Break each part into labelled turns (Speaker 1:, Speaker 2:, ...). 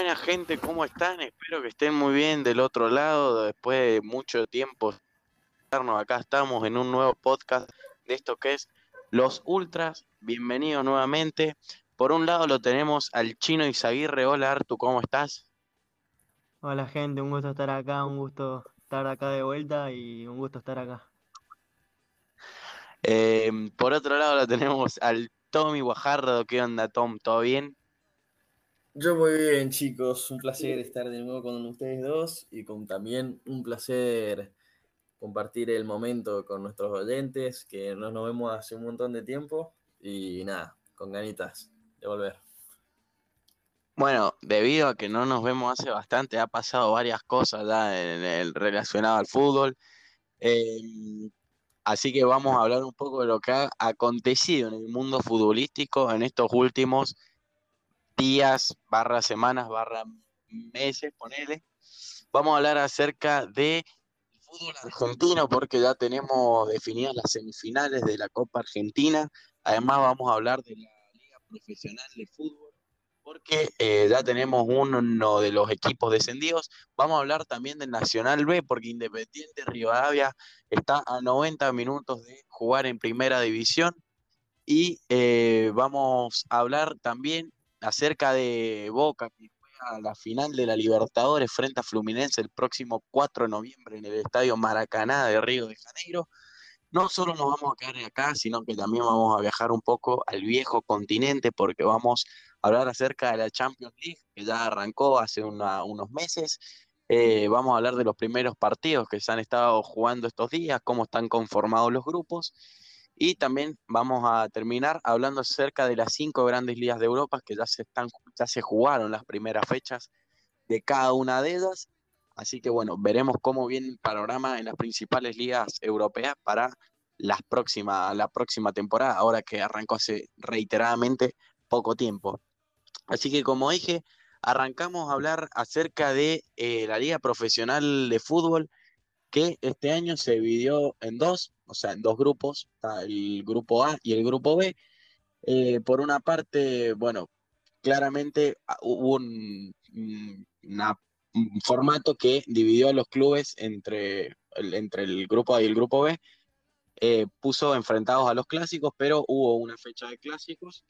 Speaker 1: Buena gente, ¿cómo están? Espero que estén muy bien del otro lado. Después de mucho tiempo, acá estamos en un nuevo podcast de esto que es Los Ultras. Bienvenido nuevamente. Por un lado lo tenemos al chino Izaguirre. Hola Artu, ¿cómo estás?
Speaker 2: Hola gente, un gusto estar acá, un gusto estar acá de vuelta y un gusto estar acá.
Speaker 1: Em, por otro lado lo tenemos al Tommy Guajardo. ¿Qué onda, Tom? ¿Todo bien?
Speaker 3: Yo muy bien, chicos. Un placer estar de nuevo con ustedes dos y con también un placer compartir el momento con nuestros oyentes, que no nos vemos hace un montón de tiempo y nada, con ganitas de volver.
Speaker 1: Bueno, debido a que no nos vemos hace bastante, ha pasado varias cosas ya en el, relacionado al fútbol. Em, así que vamos a hablar un poco de lo que ha acontecido en el mundo futbolístico en estos últimos días, barra semanas, barra meses, ponele. Vamos a hablar acerca de fútbol argentino porque ya tenemos definidas las semifinales de la Copa Argentina. Además vamos a hablar de la Liga Profesional de Fútbol porque eh, ya tenemos uno de los equipos descendidos. Vamos a hablar también del Nacional B porque Independiente Rivadavia está a 90 minutos de jugar en Primera División. Y eh, vamos a hablar también acerca de Boca, que juega la final de la Libertadores frente a Fluminense el próximo 4 de noviembre en el Estadio Maracaná de Río de Janeiro. No solo nos vamos a quedar acá, sino que también vamos a viajar un poco al viejo continente porque vamos a hablar acerca de la Champions League, que ya arrancó hace unos meses. Eh, vamos a hablar de los primeros partidos que se han estado jugando estos días, cómo están conformados los grupos y también vamos a terminar hablando acerca de las cinco grandes ligas de Europa que ya se, están, ya se jugaron las primeras fechas de cada una de ellas. Así que bueno, veremos cómo viene el panorama en las principales ligas europeas para las próxima, la próxima temporada, ahora que arrancó hace reiteradamente poco tiempo. Así que como dije, arrancamos a hablar acerca de eh, la Liga Profesional de Fútbol, que este año se dividió en dos, o sea, en dos grupos, el grupo A y el grupo B. Eh, por una parte, bueno, claramente ah, hubo un, formato que dividió a los clubes entre el, grupo A y el grupo B. Eh, puso enfrentados a los clásicos, pero hubo una fecha de clásicos.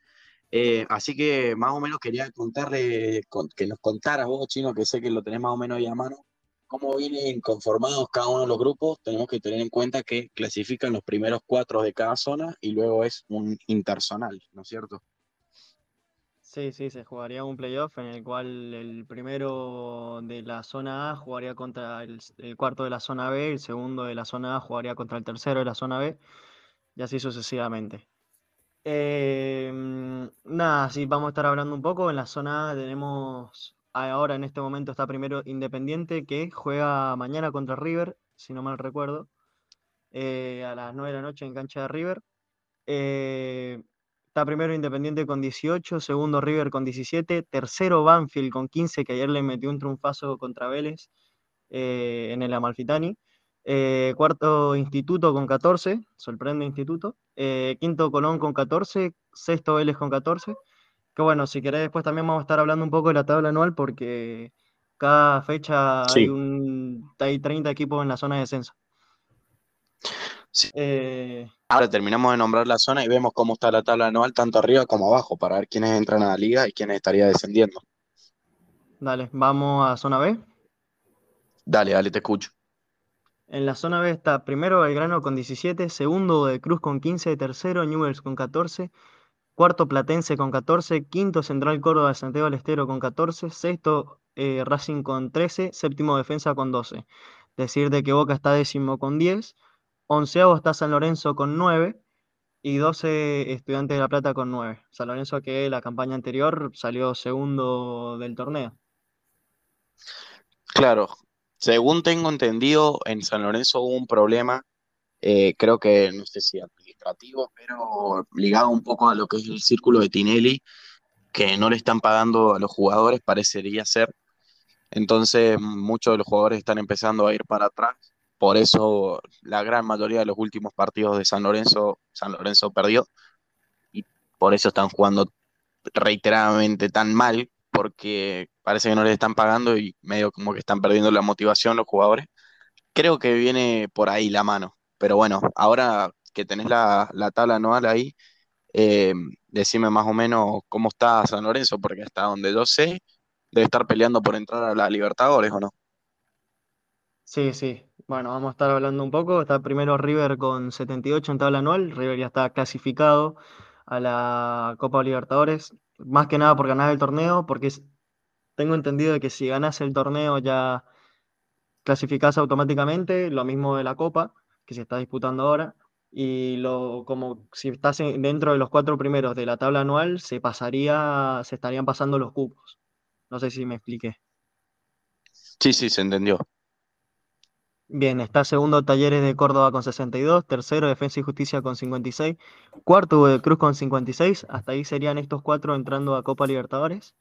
Speaker 1: Eh, así que más o menos quería contarle, que nos contaras vos, Chino, que sé que lo tenés más o menos ahí a mano, cómo vienen conformados cada uno de los grupos, tenemos que tener en cuenta que clasifican los primeros cuatro de cada zona y luego es un interzonal, ¿no es cierto?
Speaker 2: Sí, sí, se jugaría un playoff en el cual el primero de la zona A jugaría contra el, cuarto de la zona B, el segundo de la zona A jugaría contra el tercero de la zona B, y así sucesivamente. Em, nada, sí, vamos a estar hablando un poco. En la zona A tenemos ahora en este momento está primero Independiente, que juega mañana contra River, si no mal recuerdo, eh, a las 9 de la noche en cancha de River. Eh, está primero Independiente con 18, segundo River con 17, tercero Banfield con 15, que ayer le metió un triunfazo contra Vélez eh, en el Amalfitani. cuarto Instituto con 14, sorprende Instituto. quinto Colón con 14, sexto Vélez con 14 que bueno, si querés después también vamos a estar hablando un poco de la tabla anual porque cada fecha hay, un, hay 30 equipos en la zona de descenso.
Speaker 1: Eh, Ahora terminamos de nombrar la zona y vemos cómo está la tabla anual tanto arriba como abajo para ver quiénes entran a la liga y quiénes estaría descendiendo.
Speaker 2: Dale, vamos a zona B.
Speaker 1: Dale, dale, te escucho.
Speaker 2: En la zona B está primero Belgrano con 17, segundo de Cruz con 15, tercero Newells con 14, cuarto Platense con 14, quinto Central Córdoba de Santiago del Estero con 14, sexto eh, Racing con 13, séptimo Defensa con 12. Decir de que Boca está décimo con 10, onceavo está San Lorenzo con 9 y 12 Estudiantes de La Plata con 9. San Lorenzo que la campaña anterior salió segundo del torneo.
Speaker 1: Claro, según tengo entendido, en San Lorenzo hubo un problema, eh, creo que no sé si pero ligado un poco a lo que es el círculo de Tinelli, que no le están pagando a los jugadores, parecería ser. Entonces, muchos de los jugadores están empezando a ir para atrás. Por eso, la gran mayoría de los últimos partidos de San Lorenzo, San Lorenzo perdió. Y por eso están jugando reiteradamente tan mal, porque parece que no les están pagando y medio como que están perdiendo la motivación los jugadores. Creo que viene por ahí la mano. Pero bueno, ahora que tenés la, la tabla anual ahí, eh, decime más o menos cómo está San Lorenzo, porque hasta donde yo sé, debe estar peleando por entrar a la Libertadores, ¿o no?
Speaker 2: Sí, sí. Bueno, vamos a estar hablando un poco. Está primero River con 78 en tabla anual. River ya está clasificado a la Copa Libertadores. Más que nada por ganar el torneo, porque tengo entendido que si ganas el torneo ya clasificás automáticamente, lo mismo de la Copa, que se está disputando ahora. Y lo, como si estás dentro de los cuatro primeros de la tabla anual, se pasaría, se estarían pasando los cupos. No sé si me expliqué.
Speaker 1: Sí, sí, se entendió.
Speaker 2: Bien, está segundo Talleres de Córdoba con 62, tercero Defensa y Justicia con 56, cuarto de Cruz con 56, hasta ahí serían estos cuatro entrando a Copa Libertadores.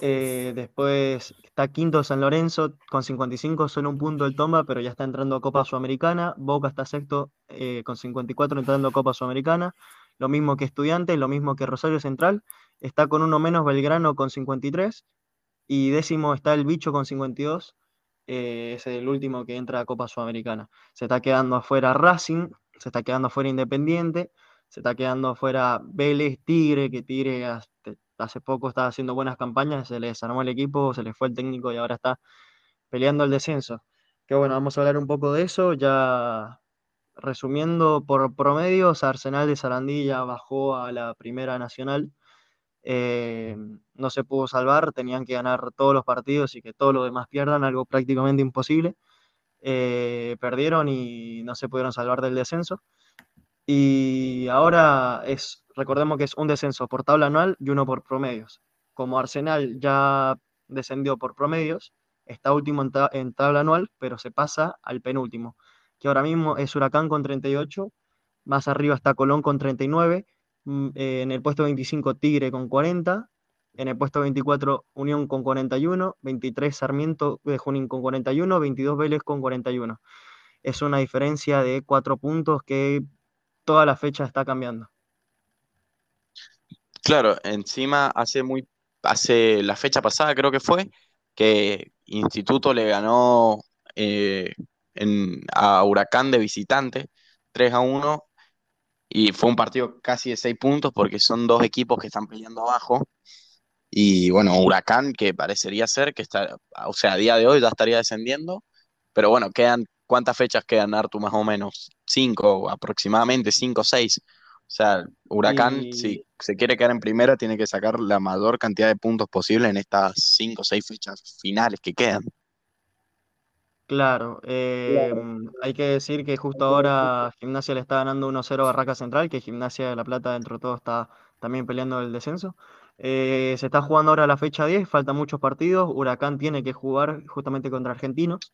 Speaker 2: Eh, después está quinto San Lorenzo con 55, solo un punto el Tomba, pero ya está entrando a Copa Sudamericana. Boca está sexto eh, con 54 entrando a Copa Sudamericana. Lo mismo que Estudiantes, lo mismo que Rosario Central. Está con uno menos Belgrano con 53. Y décimo está el Bicho con 52 eh, es el último que entra a Copa Sudamericana. Se está quedando afuera Racing, se está quedando afuera Independiente, se está quedando afuera Vélez, Tigre, que Tigre hace poco estaba haciendo buenas campañas, se le desarmó el equipo, se le fue el técnico y ahora está peleando el descenso. Que bueno, vamos a hablar un poco de eso, ya resumiendo por promedios, Arsenal de Sarandilla bajó a la Primera Nacional eh, no se pudo salvar, tenían que ganar todos los partidos y que todos los demás pierdan, algo prácticamente imposible. Eh, perdieron y no se pudieron salvar del descenso. Y ahora es, recordemos que es un descenso por tabla anual y uno por promedios. Como Arsenal ya descendió por promedios, está último en, en tabla anual, pero se pasa al penúltimo, que ahora mismo es Huracán con 38, más arriba está Colón con 39 Mm, eh, en el puesto 25 Tigre con 40, en el puesto 24 Unión con 41, 23 Sarmiento de Junín con 41, 22 Vélez con 41. Es una diferencia de cuatro puntos que toda la fecha está cambiando.
Speaker 1: Claro, encima hace muy, hace la fecha pasada creo que fue, que Instituto le ganó eh, a Huracán de visitante 3 a 1 y fue un partido casi de seis puntos porque son dos equipos que están peleando abajo. Y bueno, Huracán, que parecería ser que está, o sea, a día de hoy ya estaría descendiendo, pero bueno, quedan, ¿cuántas fechas quedan, Artu, más o menos? Cinco, aproximadamente, cinco o seis. O sea, Huracán, si se quiere quedar en primera, tiene que sacar la mayor cantidad de puntos posible en estas cinco o seis fechas finales que quedan.
Speaker 2: Claro, em, hay que decir que justo ahora Gimnasia le está ganando 1-0 a Barraca Central, que Gimnasia de La Plata dentro de todo está también peleando el descenso. Eh, se está jugando ahora la fecha 10, faltan muchos partidos, Huracán tiene que jugar justamente contra Argentinos,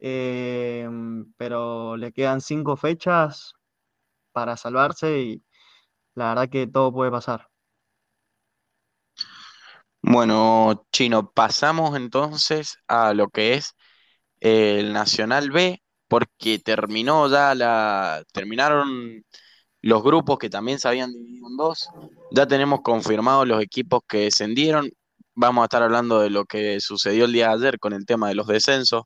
Speaker 2: em, pero le quedan cinco fechas para salvarse y la verdad que todo puede pasar.
Speaker 1: Bueno, Chino, pasamos entonces a lo que es el Nacional B, porque terminó ya la, terminaron los grupos que también se habían dividido en dos. Ya tenemos confirmados los equipos que descendieron. Vamos a estar hablando de lo que sucedió el día de ayer con el tema de los descensos.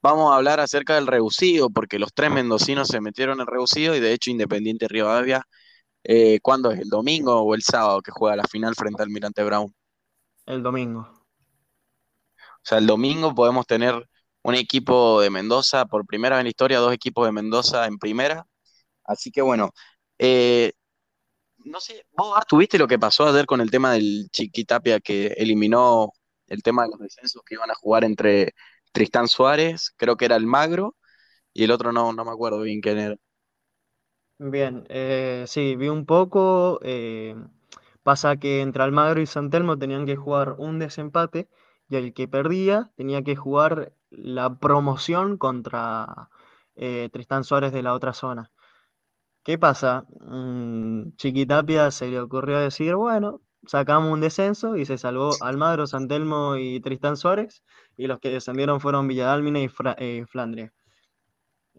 Speaker 1: Vamos a hablar acerca del reducido, porque los tres mendocinos se metieron en reducido y de hecho Independiente Rivadavia, eh, ¿cuándo es? ¿El domingo o el sábado que juega la final frente al Mirante Brown?
Speaker 2: El domingo.
Speaker 1: O sea, el domingo podemos tener un equipo de Mendoza por primera vez en la historia, dos equipos de Mendoza en primera. Así que bueno, eh, no sé, vos tuviste lo que pasó ayer con el tema del Chiquitapia que eliminó el tema de los descensos que iban a jugar entre Tristán Suárez, creo que era el Magro, y el otro no, no me acuerdo bien quién era.
Speaker 2: Bien, eh, sí, vi un poco. Eh, pasa que entre Almagro y Santelmo tenían que jugar un desempate y el que perdía tenía que jugar la promoción contra eh, Tristán Suárez de la otra zona. ¿Qué pasa? Mm, Chiquitapia se le ocurrió decir, bueno, sacamos un descenso y se salvó Almagro, Santelmo y Tristán Suárez, y los que descendieron fueron Villadalmina y eh, Flandria.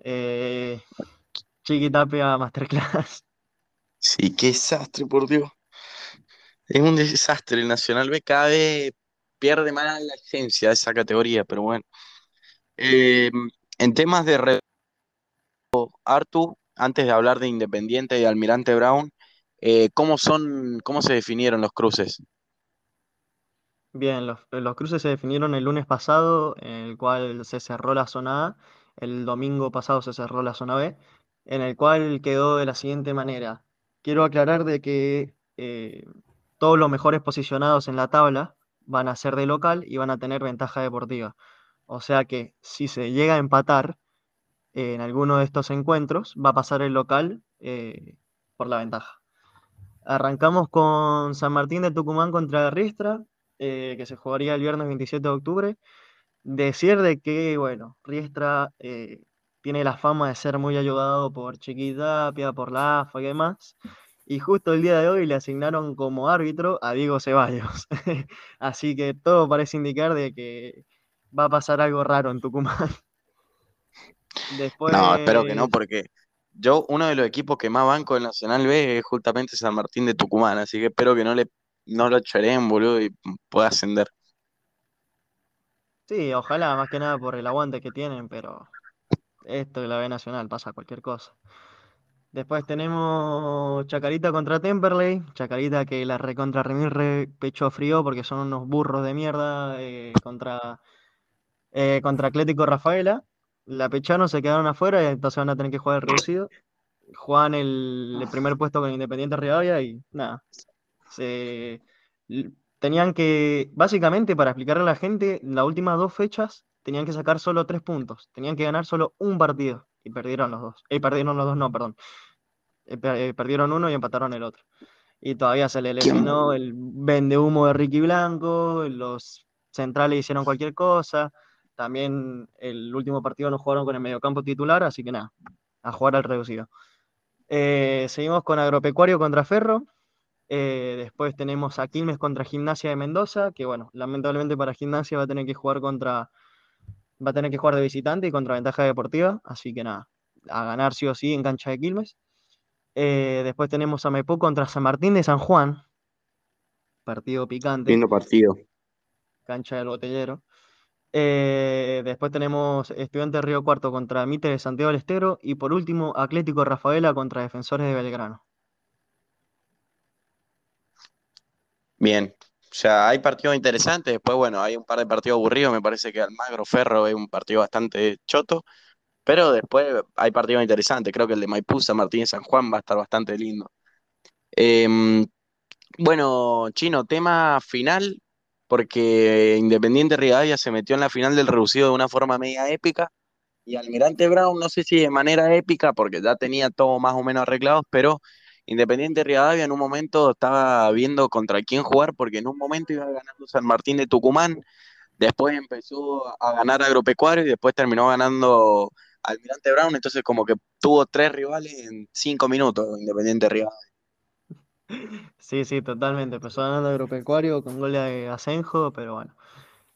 Speaker 2: Eh, Chiquitapia Masterclass.
Speaker 1: Sí, qué desastre, por Dios. Es un desastre el Nacional B, cada vez pierde más la esencia de esa categoría, pero bueno. Eh, en temas de re- Artu, antes de hablar de Independiente y Almirante Brown, eh, ¿cómo son, cómo se definieron los cruces?
Speaker 2: Bien, los, los cruces se definieron el lunes pasado, en el cual se cerró la zona A, el domingo pasado se cerró la zona B, en el cual quedó de la siguiente manera. Quiero aclarar de que eh, todos los mejores posicionados en la tabla van a ser de local y van a tener ventaja deportiva. O sea que si se llega a empatar eh, en alguno de estos encuentros, va a pasar el local eh, por la ventaja. Arrancamos con San Martín de Tucumán contra Riestra, eh, que se jugaría el viernes 27 de octubre. Decir de que, bueno, Riestra eh, tiene la fama de ser muy ayudado por Chiquitapia, por la AFA y demás. Y justo el día de hoy le asignaron como árbitro a Diego Ceballos. Así que todo parece indicar de que va a pasar algo raro en Tucumán. Después,
Speaker 1: No, espero que no, porque yo, uno de los equipos que más banco del Nacional B es justamente San Martín de Tucumán, así que espero que no le, no lo choreen, boludo, y pueda ascender.
Speaker 2: sí, ojalá, más que nada por el aguante que tienen, pero esto de la B Nacional pasa cualquier cosa. Después tenemos Chacarita contra Temperley. Chacarita que la recontra Remirre pecho frío porque son unos burros de mierda eh, contra, eh, contra Atlético Rafaela. La pecharon, se quedaron afuera y entonces van a tener que jugar el reducido. Juegan el, el primer puesto con Independiente Rivadavia y nada. Se, tenían que, básicamente, para explicarle a la gente, las últimas dos fechas tenían que sacar solo tres puntos. Tenían que ganar solo un partido y perdieron los dos. Eh, perdieron los dos, no, perdón. Eh, eh, perdieron uno y empataron el otro. Y todavía se le lesionó el vende humo de Ricky Blanco, los centrales hicieron cualquier cosa. También el último partido no jugaron con el mediocampo titular, así que nada, a jugar al reducido. Eh, seguimos con Agropecuario contra Ferro. Eh, después tenemos a Quilmes contra Gimnasia de Mendoza, que bueno, lamentablemente para Gimnasia va a tener que jugar contra, va a tener que jugar de visitante y contra ventaja deportiva, así que nada, a ganar sí o sí en cancha de Quilmes. Eh, después tenemos a Maipú contra San Martín de San Juan, partido picante,
Speaker 1: Lindo partido.
Speaker 2: cancha del botellero. Eh, después tenemos Estudiantes Río Cuarto contra Mitre de Santiago del Estero y por último Atlético Rafaela contra Defensores de Belgrano.
Speaker 1: Bien. O sea, hay partidos interesantes, después, bueno, hay un par de partidos aburridos, me parece que Almagro Ferro es un partido bastante choto, pero después hay partidos interesantes, creo que el de Maipú, San Martín y San Juan va a estar bastante lindo. Em, bueno, Chino, tema final, porque Independiente Rivadavia se metió en la final del reducido de una forma media épica, y Almirante Brown, no sé si de manera épica, porque ya tenía todo más o menos arreglado, pero Independiente Rivadavia en un momento estaba viendo contra quién jugar, porque en un momento iba ganando San Martín de Tucumán, después empezó a ganar Agropecuario y después terminó ganando Almirante Brown, entonces como que tuvo tres rivales en cinco minutos, Independiente Rivadavia.
Speaker 2: Sí, sí, totalmente. Empezó ganando Agropecuario con gol de Asenjo, pero bueno.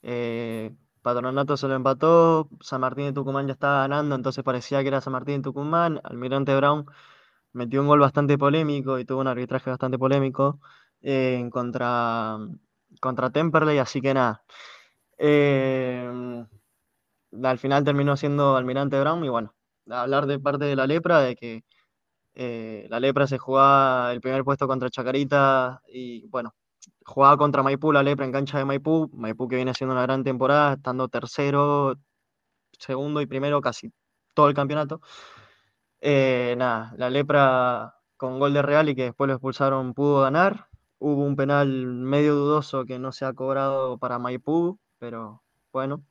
Speaker 2: Eh, Patronato se lo empató, San Martín de Tucumán ya estaba ganando, entonces parecía que era San Martín de Tucumán. Almirante Brown metió un gol bastante polémico y tuvo un arbitraje bastante polémico eh, contra, contra Temperley, así que nada. Eh, al final terminó siendo Almirante Brown y bueno, hablar de parte de la lepra, de que eh, la lepra se jugaba el primer puesto contra Chacarita y bueno, jugaba contra Maipú, la lepra en cancha de Maipú, Maipú que viene haciendo una gran temporada, estando tercero, segundo y primero casi todo el campeonato. Eh, nada, la lepra con gol de Real y que después lo expulsaron pudo ganar. Hubo un penal medio dudoso que no se ha cobrado para Maipú, pero bueno,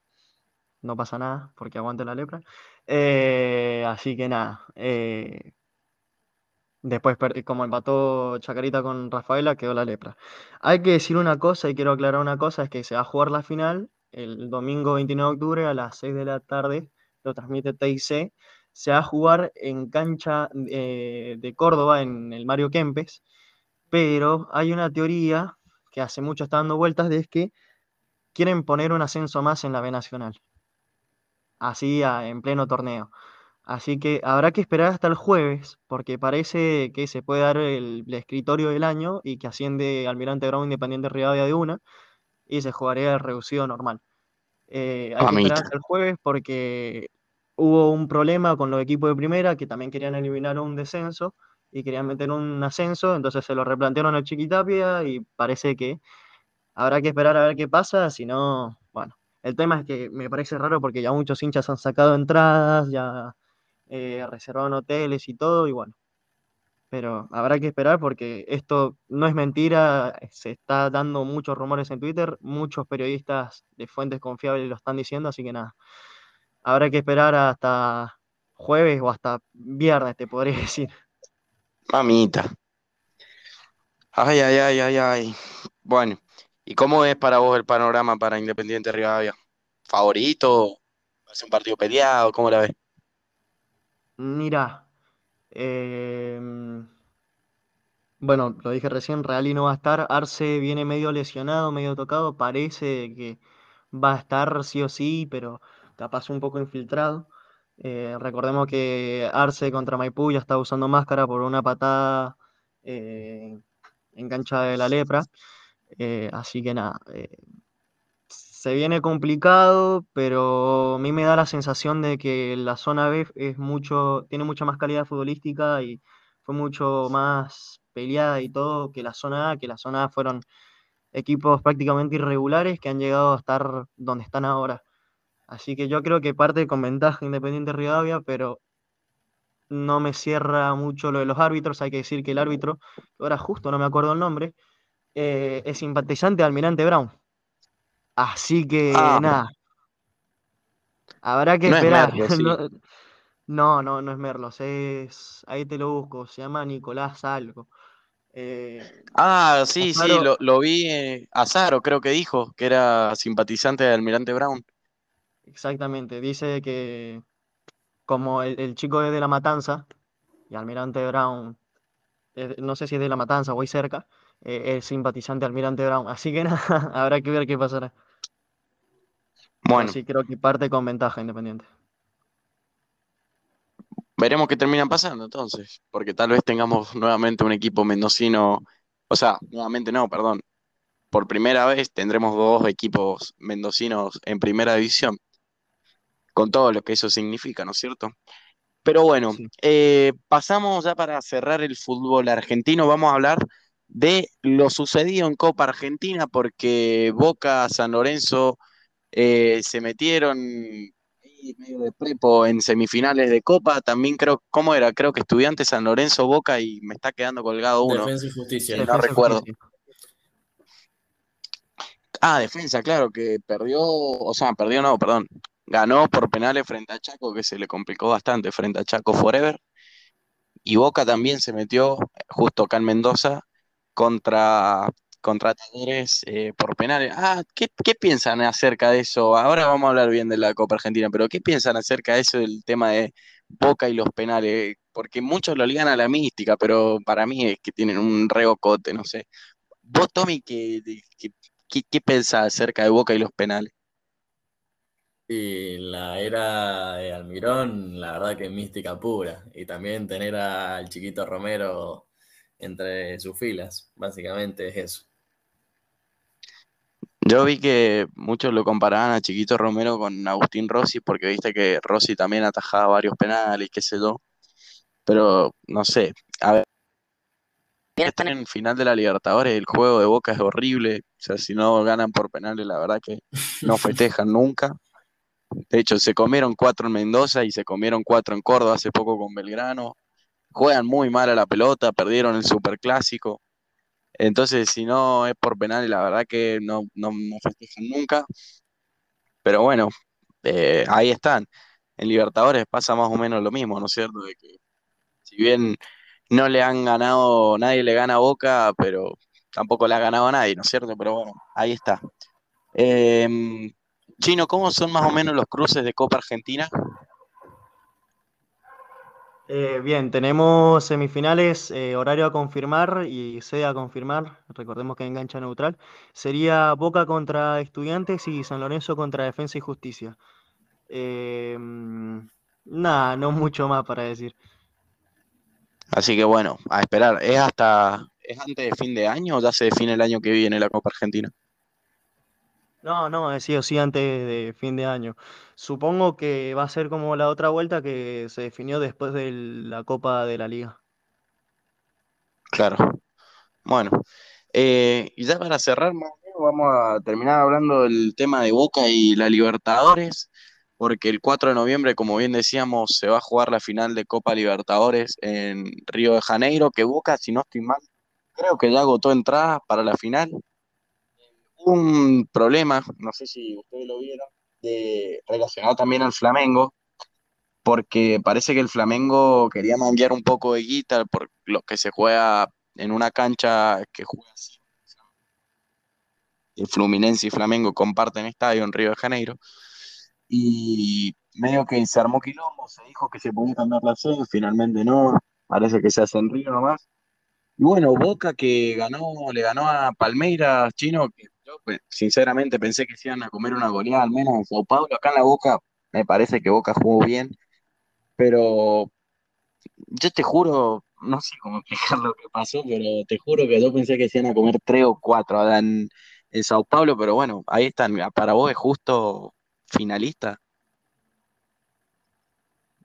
Speaker 2: no pasa nada porque aguante la lepra. Eh, así que nada, eh, Después, como empató Chacarita con Rafaela, quedó la lepra. Hay que decir una cosa y quiero aclarar una cosa, es que se va a jugar la final el domingo 29 de octubre a las 6 de la tarde, lo transmite TIC, se va a jugar en cancha eh, de Córdoba, en el Mario Kempes, pero hay una teoría que hace mucho está dando vueltas de es que quieren poner un ascenso más en la B Nacional, así a- en pleno torneo. Así que habrá que esperar hasta el jueves, porque parece que se puede dar el, escritorio del año y que asciende Almirante Brown Independiente Rivadavia de una y se jugaría el reducido normal. Eh, hay que esperar hasta el jueves porque hubo un problema con los equipos de primera que también querían eliminar un descenso y querían meter un ascenso, entonces se lo replantearon al Chiquitapia y parece que habrá que esperar a ver qué pasa, si no, bueno, el tema es que me parece raro porque ya muchos hinchas han sacado entradas, ya eh, reservaron hoteles y todo, y bueno. Pero habrá que esperar porque esto no es mentira, se está dando muchos rumores en Twitter, muchos periodistas de fuentes confiables lo están diciendo, así que nada, habrá que esperar hasta jueves o hasta viernes, te podría decir.
Speaker 1: Mamita. Ay, ay, ay, ay, ay. Bueno, ¿y cómo es para vos el panorama para Independiente Rivadavia? ¿Favorito? ¿Es un partido peleado? ¿Cómo la ves?
Speaker 2: Mira, em, bueno, lo dije recién, Reali no va a estar, Arce viene medio lesionado, medio tocado, parece que va a estar sí o sí, pero capaz un poco infiltrado. Eh, recordemos que Arce contra Maipú ya está usando máscara por una patada eh, en cancha de la lepra. Eh, así que nada, se viene complicado, pero a mí me da la sensación de que la zona B es mucho, tiene mucha más calidad futbolística y fue mucho más peleada y todo que la zona A, que la zona A fueron equipos prácticamente irregulares que han llegado a estar donde están ahora. Así que yo creo que parte con ventaja Independiente Rivadavia, pero no me cierra mucho lo de los árbitros. Hay que decir que el árbitro, ahora justo no me acuerdo el nombre, eh, es simpatizante de Almirante Brown. Así que ah. nada. Habrá que esperar. no, no, no, es Merlos, es. Ahí te lo busco, se llama Nicolás algo.
Speaker 1: Eh, ah, sí, sí, lo, vi. Eh, Azaro creo que dijo que era simpatizante de Almirante Brown.
Speaker 2: Exactamente, dice que como el, chico es de La Matanza y Almirante Brown, no sé si es de La Matanza o ahí cerca, eh, es simpatizante Almirante Brown. Así que nada, habrá que ver qué pasará. Bueno. Sí, creo que parte con ventaja Independiente.
Speaker 1: Veremos qué terminan pasando entonces, porque tal vez tengamos nuevamente un equipo mendocino, o sea, nuevamente no, perdón. Por primera vez tendremos dos equipos mendocinos en primera división con todo lo que eso significa, ¿no es cierto? Pero bueno, eh, pasamos ya para cerrar el fútbol argentino, vamos a hablar de lo sucedido en Copa Argentina, porque Boca, San Lorenzo eh, se metieron medio de prepo en semifinales de Copa, también creo, ¿cómo era? Creo que Estudiantes, San Lorenzo, Boca y me está quedando colgado uno.
Speaker 3: Defensa y Justicia.
Speaker 1: no recuerdo. Ah, defensa, claro, que perdió, o sea, perdió no, perdón, ganó por penales frente a Chaco, que se le complicó bastante frente a Chaco Forever. Y Boca también se metió justo acá en Mendoza contra, contra eh, por penales. Ah, ¿qué, piensan acerca de eso? Ahora vamos a hablar bien de la Copa Argentina, pero ¿qué piensan acerca de eso del tema de Boca y los penales? Porque muchos lo ligan a la mística, pero para mí es que tienen un reocote, no sé. Vos, Tommy, ¿qué, qué, qué, qué pensás acerca de Boca y los penales?
Speaker 3: La era de Almirón, la verdad que es mística pura. Y también tener al chiquito Romero entre sus filas, básicamente es eso.
Speaker 1: Yo vi que muchos lo comparaban a Chiquito Romero con Agustín Rossi, porque viste que Rossi también atajaba varios penales, qué sé yo. Pero no sé, a ver. Están en final de la Libertadores, el juego de Boca es horrible. O sea, si no ganan por penales, la verdad que no festejan nunca. De hecho, se comieron cuatro en Mendoza y se comieron cuatro en Córdoba hace poco con Belgrano. Juegan muy mal a la pelota, perdieron el superclásico. Entonces, si no es por penales, la verdad que no, no, festejan nunca. Pero bueno, eh, ahí están. En Libertadores pasa más o menos lo mismo, ¿no es cierto? De que si bien no le han ganado, nadie le gana Boca, pero tampoco le ha ganado a nadie, ¿no es cierto? Pero bueno, ahí está. Eh, Chino, ¿cómo son más o menos los cruces de Copa Argentina?
Speaker 2: Eh, bien, tenemos semifinales, eh, horario a confirmar y sede a confirmar. Recordemos que engancha neutral. Sería Boca contra Estudiantes y San Lorenzo contra Defensa y Justicia. Em, Nada, no mucho más para decir.
Speaker 1: Así que bueno, a esperar. ¿Es hasta, es antes de fin de año o ya se define el año que viene la Copa Argentina?
Speaker 2: No, no, he sido sí antes de fin de año. Supongo que va a ser como la otra vuelta que se definió después de la Copa de la Liga.
Speaker 1: Claro. Bueno, eh, y ya para cerrar, o vamos a terminar hablando del tema de Boca y la Libertadores, porque el 4 de noviembre, como bien decíamos, se va a jugar la final de Copa Libertadores en Río de Janeiro, que Boca, si no estoy mal, creo que ya agotó entradas para la final. Un problema, no sé si ustedes lo vieron, relacionado también al Flamengo, porque parece que el Flamengo quería manguear un poco de guita por lo que se juega en una cancha que juega así. El Fluminense y Flamengo comparten estadio en Río de Janeiro. Y medio que se armó quilombo, se dijo que se podía cambiar la sede, finalmente no, parece que se hace en Río nomás. Y bueno, Boca que ganó, le ganó a Palmeiras, chino, que yo pues, sinceramente pensé que se iban a comer una goleada al menos en Sao Paulo. Acá en la Boca me parece que Boca jugó bien, pero yo te juro, no sé cómo explicar lo que pasó, pero te juro que yo pensé que se iban a comer tres o cuatro en, en Sao Paulo, pero bueno, ahí están. Para vos es justo finalista.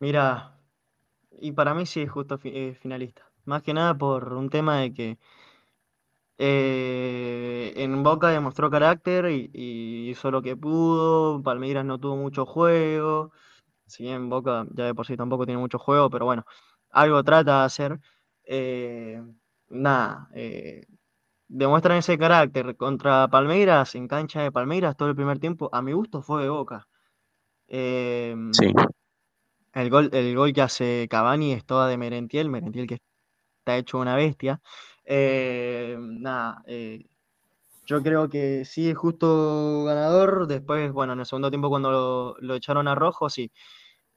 Speaker 2: Mira, y para mí sí es justo eh, finalista. Más que nada por un tema de que eh, en Boca demostró carácter y, hizo lo que pudo. Palmeiras no tuvo mucho juego. Si bien Boca ya de por sí tampoco tiene mucho juego, pero bueno, algo trata de hacer. Eh, nada, eh, demuestran ese carácter contra Palmeiras, en cancha de Palmeiras, todo el primer tiempo. A mi gusto fue de Boca.
Speaker 1: sí.
Speaker 2: El gol, el gol que hace Cavani es toda de Merentiel, Merentiel que está hecho una bestia. Eh, nada, eh, yo creo que sí es justo ganador. Después, bueno, en el segundo tiempo cuando lo, echaron a rojo, sí,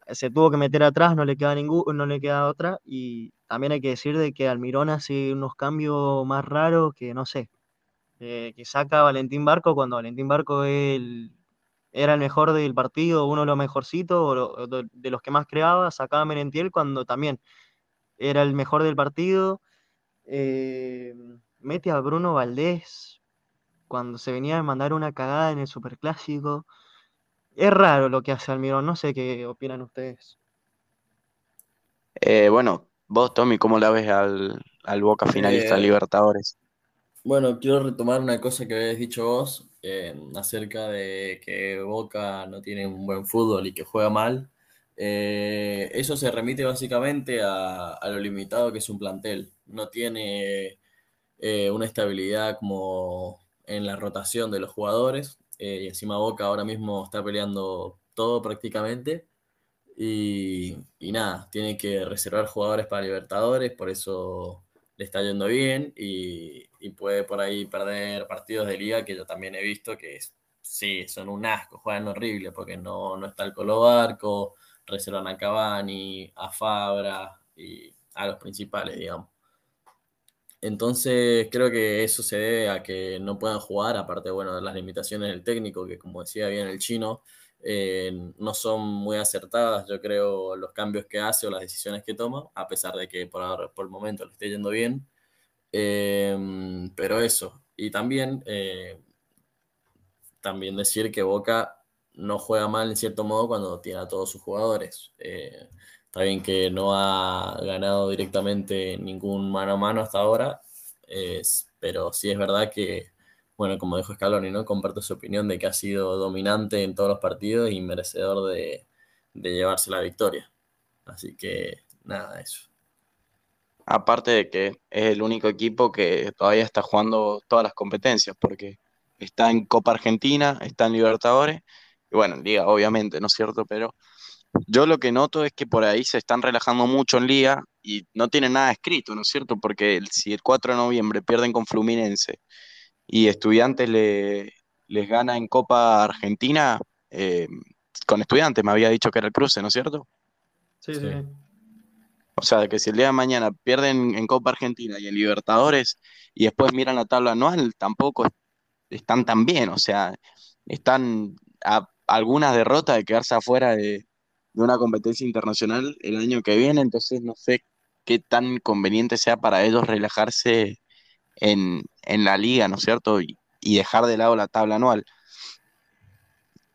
Speaker 2: se tuvo que meter atrás, no le queda ningún, no le queda otra. Y también hay que decir de que Almirón hace unos cambios más raros que no sé. Eh, que saca a Valentín Barco cuando Valentín Barco era el mejor del partido, uno de los mejorcitos, o de los que más creaba, sacaba a Merentiel cuando también era el mejor del partido eh, mete a Bruno Valdés cuando se venía a mandar una cagada en el Superclásico. Es raro lo que hace Almirón, no sé qué opinan ustedes.
Speaker 1: Eh, bueno, vos, Tommy, ¿cómo la ves al, Boca finalista eh, Libertadores?
Speaker 3: Bueno, quiero retomar una cosa que habéis dicho vos acerca de que Boca no tiene un buen fútbol y que juega mal. eso se remite básicamente a, lo limitado que es un plantel no tiene eh, una estabilidad como en la rotación de los jugadores. Eh, y encima Boca ahora mismo está peleando todo prácticamente. Y, nada, tiene que reservar jugadores para Libertadores, por eso le está yendo bien y, puede por ahí perder partidos de liga que yo también he visto que sí, son un asco, juegan horrible porque no, no está el Colo Barco, reservan a Cavani, a Fabra y a los principales, digamos. Entonces creo que eso se debe a que no puedan jugar, aparte bueno, de las limitaciones del técnico, que como decía bien el chino, eh, no son muy acertadas, yo creo, los cambios que hace o las decisiones que toma, a pesar de que por, por el momento le esté yendo bien. Em, pero eso, y también, eh, también decir que Boca no juega mal en cierto modo cuando tiene a todos sus jugadores. Está bien que no ha ganado directamente ningún mano a mano hasta ahora, pero sí es verdad que, bueno, como dijo Scaloni, ¿no? Comparto su opinión de que ha sido dominante en todos los partidos y merecedor de, llevarse la victoria. Así que nada, eso.
Speaker 1: Aparte de que es el único equipo que todavía está jugando todas las competencias, porque está en Copa Argentina, está en Libertadores, y bueno, en Liga obviamente, ¿no es cierto? Pero yo lo que noto es que por ahí se están relajando mucho en liga y no tienen nada escrito, ¿no es cierto? Porque si el 4 de noviembre pierden con Fluminense y Estudiantes le, les gana en Copa Argentina, eh, con Estudiantes me había dicho que era el cruce, ¿no es cierto?
Speaker 2: Sí, sí.
Speaker 1: O sea, que si el día de mañana pierden en Copa Argentina y en Libertadores y después miran la tabla anual, tampoco están tan bien. O sea, están a algunas derrotas de quedarse afuera de, de una competencia internacional el año que viene, entonces no sé qué tan conveniente sea para ellos relajarse en, la liga, ¿no es cierto? Y, y dejar de lado la tabla anual.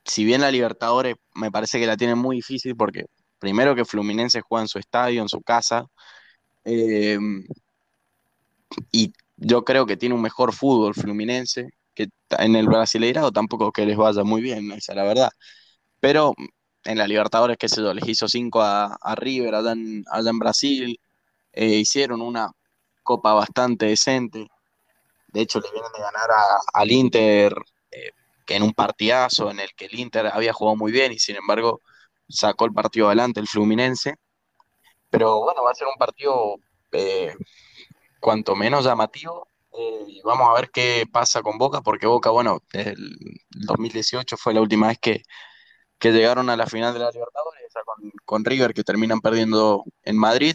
Speaker 1: Si bien la Libertadores me parece que la tiene muy difícil porque primero que Fluminense juega en su estadio, en su casa, eh, y yo creo que tiene un mejor fútbol Fluminense, que en el Brasileirado tampoco que les vaya muy bien, esa es la verdad. Pero en la Libertadores, qué sé yo, les hizo 5 a, River allá en, en Brasil, eh, hicieron una copa bastante decente. De hecho, le vienen de ganar al Inter, eh, que en un partidazo en el que el Inter había jugado muy bien y sin embargo sacó el partido adelante el Fluminense. Pero bueno, va a ser un partido eh, cuanto menos llamativo. y vamos a ver qué pasa con Boca, porque Boca, bueno, el 2018 fue la última vez que, que llegaron a la final de la Libertadores, con, River, que terminan perdiendo en Madrid.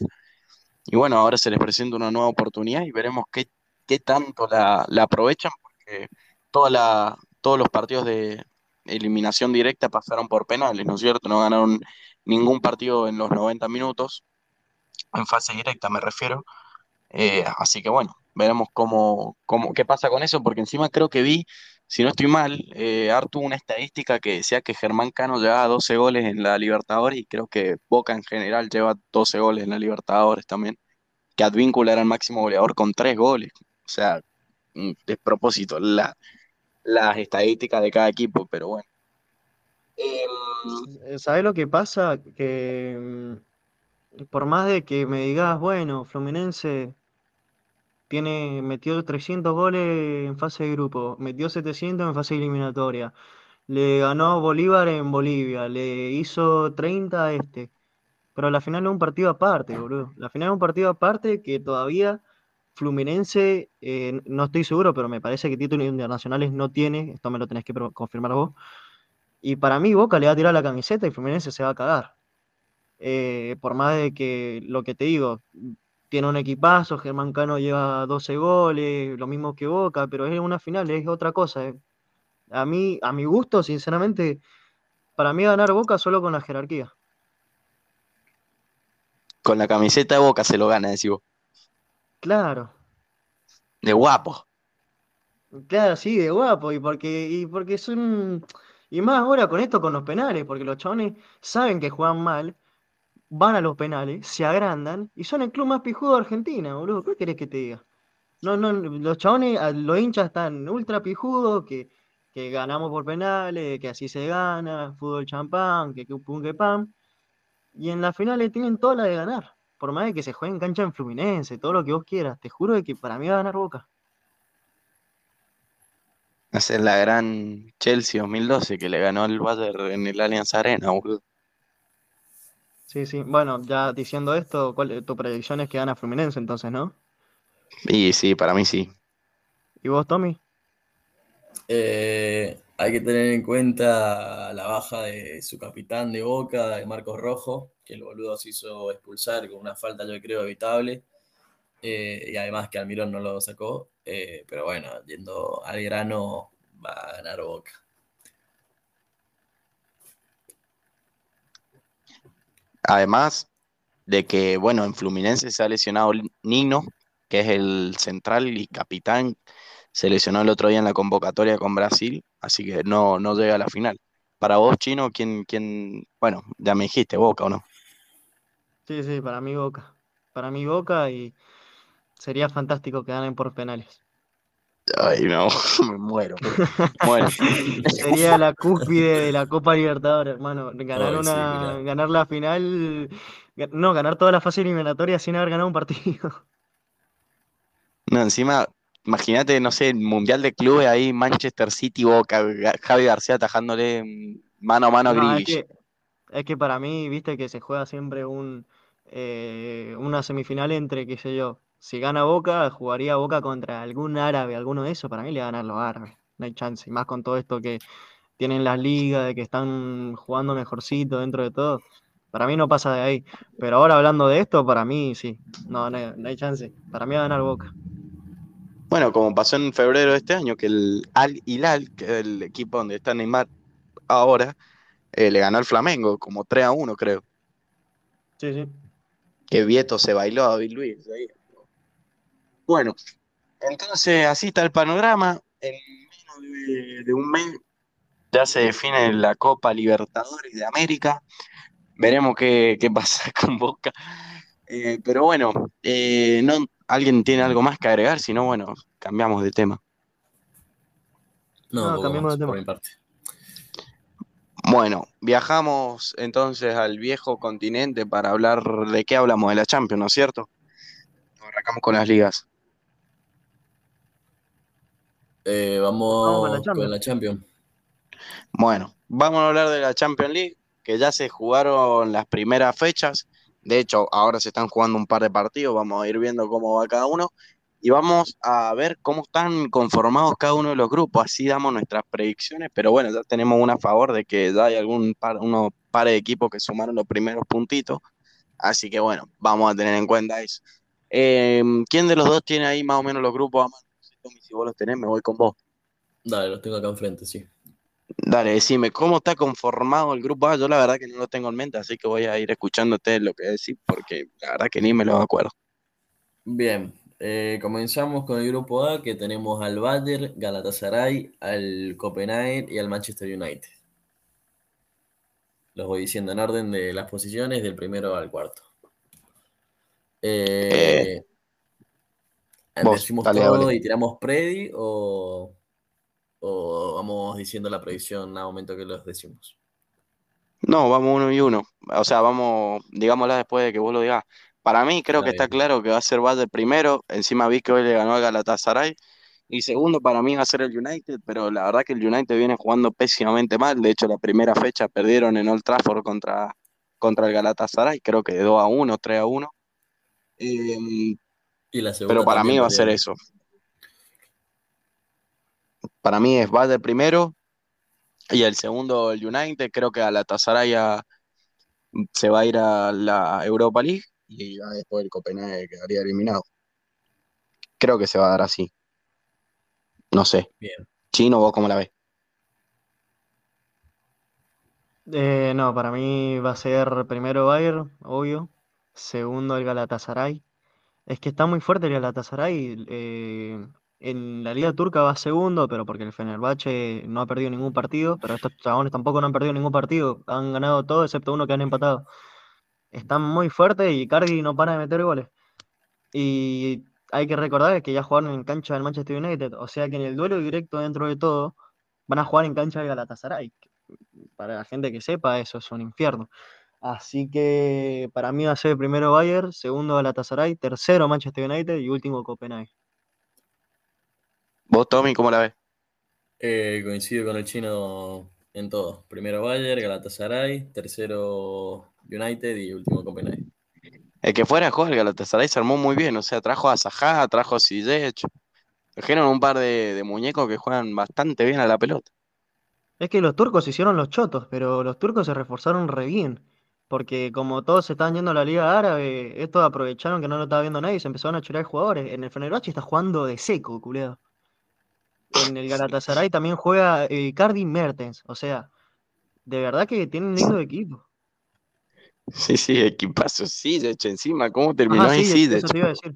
Speaker 1: Y bueno, ahora se les presenta una nueva oportunidad y veremos qué, qué tanto la, aprovechan, porque toda la, todos los partidos de eliminación directa pasaron por penales, ¿no es cierto? No ganaron ningún partido en los 90 minutos, en fase directa me refiero. Eh, así que bueno, veremos cómo, cómo, qué pasa con eso, porque encima creo que vi si no estoy mal, eh, Artu una estadística que decía que Germán Cano llevaba 12 goles en la Libertadores y creo que Boca en general lleva 12 goles en la Libertadores también. Que Advíncula era el máximo goleador con 3 goles. O sea, despropósito la, las estadísticas de cada equipo, pero bueno.
Speaker 2: Em, ¿Sabes lo que pasa? Que mm, por más de que me digas, bueno, Fluminense tiene, metió 300 goles en fase de grupo, metió 700 en fase eliminatoria, le ganó Bolívar en Bolivia, le hizo 30 a este. Pero la final es un partido aparte, boludo. La final es un partido aparte que todavía Fluminense, eh, no estoy seguro, pero me parece que títulos internacionales no tiene. Esto me lo tenés que confirmar vos. Y para mí, Boca le va a tirar la camiseta y Fluminense se va a cagar. Eh, por más de que lo que te digo, tiene un equipazo, Germán Cano lleva 12 goles, lo mismo que Boca, pero es una final, es otra cosa. Eh. A mí, a mi gusto, sinceramente, para mí ganar Boca solo con la jerarquía.
Speaker 1: Con la camiseta de Boca se lo gana, decís vos.
Speaker 2: Claro.
Speaker 1: De guapo.
Speaker 2: Claro, sí, de guapo, y porque, y porque son. Y más ahora con esto, con los penales, porque los chabones saben que juegan mal, van a los penales, se agrandan y son el club más pijudo de Argentina, boludo. ¿Qué querés que te diga? No, no, los chabones, los hinchas están ultra pijudos, que, que ganamos por penales, que así se gana, fútbol champán, que que pum que pam. Y en las finales tienen toda la de ganar. Por más de que se jueguen cancha en Fluminense, todo lo que vos quieras. Te juro de que para mí va a ganar Boca.
Speaker 1: Esa es la gran Chelsea 2012 que le ganó al Bayern en el Allianz Arena, boludo.
Speaker 2: Sí, sí. Bueno, ya diciendo esto, ¿cuál, tu predicción es que gana Fluminense entonces, ¿no?
Speaker 1: Sí, sí, para mí sí.
Speaker 2: ¿Y vos, Tommy?
Speaker 3: Eh, hay que tener en cuenta la baja de su capitán de Boca, de Marcos Rojo, que el boludo se hizo expulsar con una falta, yo creo, evitable. Eh, y además que Almirón no lo sacó. Eh, pero bueno, yendo al grano, va a ganar Boca.
Speaker 1: Además de que, bueno, en Fluminense se ha lesionado Nino, que es el central y capitán, se lesionó el otro día en la convocatoria con Brasil, así que no, no llega a la final. Para vos, Chino, ¿quién, quién, bueno, ya me dijiste, Boca o no?
Speaker 2: Sí, sí, para mí Boca. Para mí Boca y sería fantástico que ganen por penales.
Speaker 1: Ay, no, me muero.
Speaker 2: Bueno. Sería la cúspide de la Copa Libertadores, hermano. Ganar, una, ganar la final, no, ganar toda la fase eliminatoria sin haber ganado un partido.
Speaker 1: No, encima, imagínate, no sé, el Mundial de Clubes ahí, Manchester City, Boca, Javi García atajándole mano a mano a
Speaker 2: no, es, que, para mí, viste que se juega siempre un, eh, una semifinal entre, qué sé yo, si gana Boca, jugaría Boca contra algún árabe, alguno de esos, para mí le van a ganar los árabes, no hay chance, y más con todo esto que tienen las ligas, de que están jugando mejorcito dentro de todo, para mí no pasa de ahí, pero ahora hablando de esto, para mí sí, no, no, hay, chance, para mí va a ganar Boca.
Speaker 1: Bueno, como pasó en febrero de este año, que el Al Hilal, que es el equipo donde está Neymar ahora, eh, le ganó al Flamengo, como 3 a 1, creo.
Speaker 2: Sí, sí.
Speaker 1: Que Vieto se bailó a David Luis. ahí. Bueno, entonces así está el panorama. En menos de, de un mes ya se define la Copa Libertadores de América. Veremos qué, qué pasa con Boca. Eh, pero bueno, eh, no, ¿alguien tiene algo más que agregar? Si no, bueno, cambiamos de tema.
Speaker 3: No,
Speaker 2: No,
Speaker 3: más
Speaker 2: de tema.
Speaker 3: por mi parte.
Speaker 1: Bueno, viajamos entonces al viejo continente para hablar de qué hablamos de la Champions, ¿no es cierto? Arrancamos con las ligas.
Speaker 3: Eh,
Speaker 2: Vamos
Speaker 3: vamos
Speaker 2: con la
Speaker 3: con
Speaker 2: Champions.
Speaker 3: la Champions.
Speaker 1: Bueno, vamos a hablar de la Champions League, que ya se jugaron las primeras fechas. De hecho, ahora se están jugando un par de partidos, vamos a ir viendo cómo va cada uno. Y vamos a ver cómo están conformados cada uno de los grupos. Así damos nuestras predicciones, pero bueno, ya tenemos una a favor de que ya hay algún par, unos pares de equipos que sumaron los primeros puntitos. Así que bueno, vamos a tener en cuenta eso. Eh, ¿quién de los dos tiene ahí más o menos los grupos a mano? Tommy, Si vos los tenés, me voy con vos.
Speaker 3: Dale, los tengo acá enfrente, sí.
Speaker 1: Dale, decime, ¿cómo está conformado el grupo A? Yo la verdad que no lo tengo en mente, así que voy a ir escuchándote lo que decís, porque la verdad que ni me lo acuerdo.
Speaker 3: Bien, eh, comenzamos con el grupo A, que tenemos al Bayern, Galatasaray, al Copenhague y al Manchester United. Los voy diciendo en orden de las posiciones, del primero al cuarto. Eh,
Speaker 1: vos,
Speaker 3: ¿decimos
Speaker 1: dale,
Speaker 3: todo
Speaker 1: dale.
Speaker 3: y tiramos predi o, o vamos diciendo la predicción al momento que los decimos?
Speaker 1: No, vamos uno y uno. O sea, vamos, digámosla después de que vos lo digas. Para mí creo
Speaker 3: Está
Speaker 1: que está claro que va a ser Bayern primero, encima vi que hoy le ganó al Galatasaray, y segundo para mí va a ser el United, pero la verdad que el United viene jugando pésimamente mal. De hecho, la primera fecha perdieron en Old Trafford contra, contra el Galatasaray, creo que de 2 a 1, 3 a 1. Eh,
Speaker 3: Y la segunda
Speaker 1: pero para mí va a ser eso. Para mí es Bayern primero y el segundo el United. Creo que a- se va a ir a la Europa League y ya después el Copenhague quedaría eliminado. Creo que se va a dar así. No sé.
Speaker 3: Bien.
Speaker 1: Chino, ¿vos cómo la ves?
Speaker 2: Eh, no, para mí va a ser primero Bayern, obvio. Segundo el Galatasaray. Es que está muy fuerte el Galatasaray. eh, en la Liga Turca va segundo, pero porque el Fenerbahce no ha perdido ningún partido. Pero estos chabones tampoco no han perdido ningún partido. Han ganado todo excepto uno que han empatado. Están muy fuertes y Cardi no para de meter goles. Y hay que recordar que ya jugaron en cancha del Manchester United. O sea que en el duelo directo dentro de todo van a jugar en cancha del Galatasaray. Para la gente que sepa, eso es un infierno. Así que para mí va a ser primero Bayern, segundo Galatasaray, tercero Manchester United y último Copenhague.
Speaker 1: ¿Vos, Tommy, cómo la ves?
Speaker 3: Eh, coincido con el chino en todo. Primero Bayern, Galatasaray, tercero United y último Copenhague.
Speaker 1: El que fuera a jugar Galatasaray se armó muy bien. O sea, trajo a Zaha, trajo a Ziyech. Trajeron un par de, de muñecos que juegan bastante bien a la pelota.
Speaker 2: Es que los turcos hicieron los chotos, pero los turcos se reforzaron re bien. Porque como todos se estaban yendo a la Liga Árabe, estos aprovecharon que no lo estaba viendo nadie y se empezaron a chorar jugadores. En el Fenerbahce está jugando de seco, culiado. En el Galatasaray también juega eh, Cardi Mertens. O sea, de verdad que tienen lindo equipo.
Speaker 1: Sí, sí, equipazo Ziyech encima. ¿Cómo terminó
Speaker 2: Ajá,
Speaker 1: ahí
Speaker 2: sí,
Speaker 1: Ziyech?
Speaker 2: eso te iba a decir.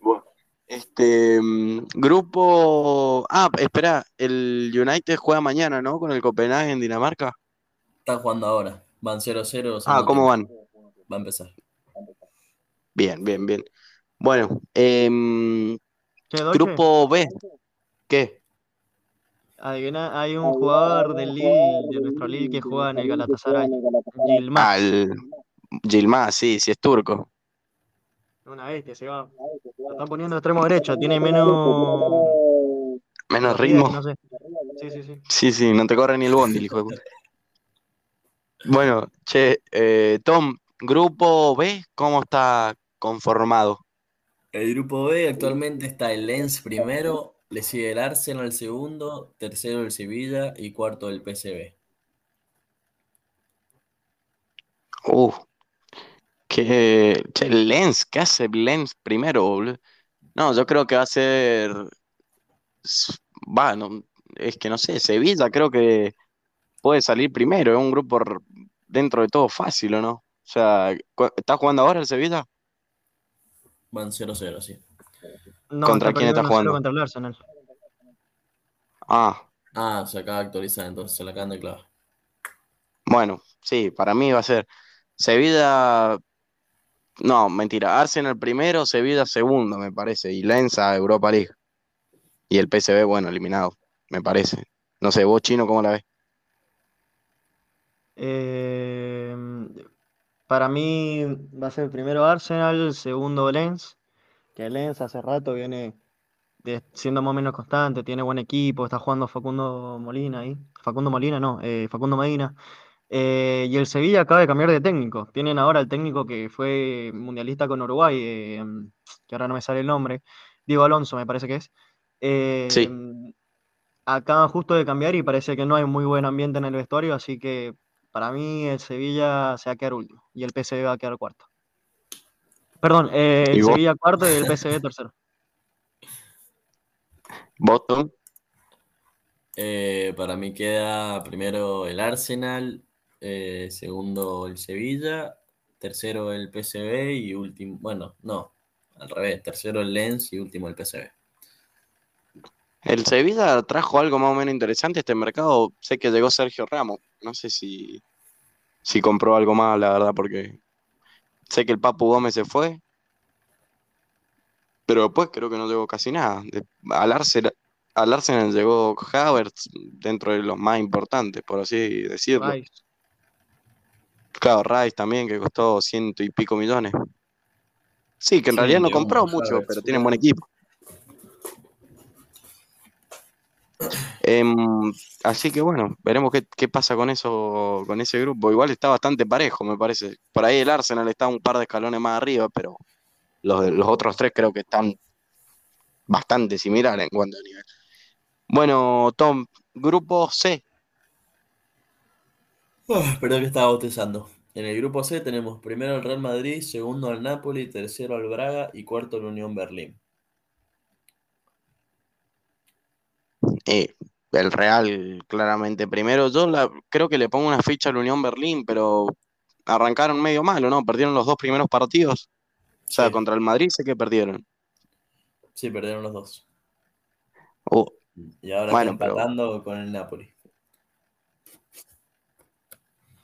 Speaker 1: Bueno, este mm, grupo. Ah, espera, el United juega mañana, ¿no? Con el Copenhague en Dinamarca.
Speaker 3: Están jugando ahora. Van 0-0.
Speaker 1: Ah, ¿cómo van?
Speaker 3: Va a empezar.
Speaker 1: Bien, bien, bien. Bueno, em, grupo B. ¿Qué?
Speaker 2: hay un jugador del Lille, de nuestro Lille, que juega en el Galatasaray. Yilmaz.
Speaker 1: Al Yilmaz, sí, sí es turco.
Speaker 2: Una bestia, se va. Lo están poniendo extremo derecho, tiene menos
Speaker 1: Menos ritmo.
Speaker 2: que no sé. Sí, sí, sí.
Speaker 1: Sí, sí, no te corre ni el bondi, el hijo de puta. Bueno, che, eh, Tom, grupo B, ¿cómo está conformado?
Speaker 3: El grupo B actualmente está el Lens primero, le sigue el Arsenal segundo, tercero el Sevilla y cuarto el PSV.
Speaker 1: Uf, que, che, Lens, ¿qué hace Lens primero, boludo? No, yo creo que va a ser, va, no, es que no sé, Sevilla creo que puede salir primero, es un grupo dentro de todo fácil, ¿o no? O sea, ¿está jugando ahora el Sevilla?
Speaker 3: Van 0-0, sí.
Speaker 1: ¿Contra quién está jugando?
Speaker 2: Contra el Arsenal.
Speaker 1: Ah.
Speaker 3: Ah, se acaba de actualizar, entonces se la acaban de clavar.
Speaker 1: Bueno, sí, para mí va a ser Sevilla. No, mentira. Arsenal primero, Sevilla segundo, me parece. Y Lenza, Europa League. Y el PSV, bueno, eliminado, me parece. No sé, vos, Chino, ¿cómo la ves?
Speaker 2: Eh, para mí va a ser primero Arsenal, segundo Lens, que Lens hace rato viene siendo más o menos constante, tiene buen equipo, está jugando Facundo Molina ahí. Facundo Molina, no, eh, Facundo Medina. Eh, y el Sevilla acaba de cambiar de técnico. Tienen ahora el técnico que fue mundialista con Uruguay, eh, que ahora no me sale el nombre, Diego Alonso me parece que es.
Speaker 1: sí.
Speaker 2: Acaban justo de cambiar y parece que no hay muy buen ambiente en el vestuario, así que para mí el Sevilla se va a quedar último y el PSV va a quedar cuarto. Perdón, el Sevilla cuarto y el PSV tercero.
Speaker 1: Bottom.
Speaker 3: Eh, para mí queda primero el Arsenal, eh, segundo el Sevilla, tercero el PSV y último, bueno, no, al revés, tercero el Lens y último el PSV.
Speaker 1: El Sevilla trajo algo más o menos interesante a este mercado. Sé que llegó Sergio Ramos. No sé si, si compró algo más, la verdad, porque sé que el Papu Gómez se fue. Pero después creo que no llegó casi nada. al, Arsenal, al Arsenal llegó Havertz dentro de los más importantes, por así decirlo. Rice. Claro, Rice también, que costó ciento y pico millones. Sí, que en realidad no compró mucho, pero tiene buen equipo. Em, así que bueno, veremos qué, qué, pasa con eso, con ese grupo. Igual está bastante parejo, me parece. Por ahí el Arsenal está un par de escalones más arriba, pero los, los otros tres creo que están bastante similares en cuanto a nivel. Bueno, Tom, grupo C.
Speaker 3: perdón que estaba botezando. En el grupo C tenemos primero el Real Madrid, segundo al Napoli, tercero al Braga y cuarto el Unión Berlín.
Speaker 1: Eh, el Real claramente primero. Yo creo que le pongo una ficha al Unión Berlín, pero arrancaron medio malo, ¿no? Perdieron los dos primeros partidos. O sea, contra el Madrid sé que perdieron.
Speaker 3: Sí, perdieron los dos.
Speaker 1: Oh,
Speaker 3: y ahora están empatando con el Napoli.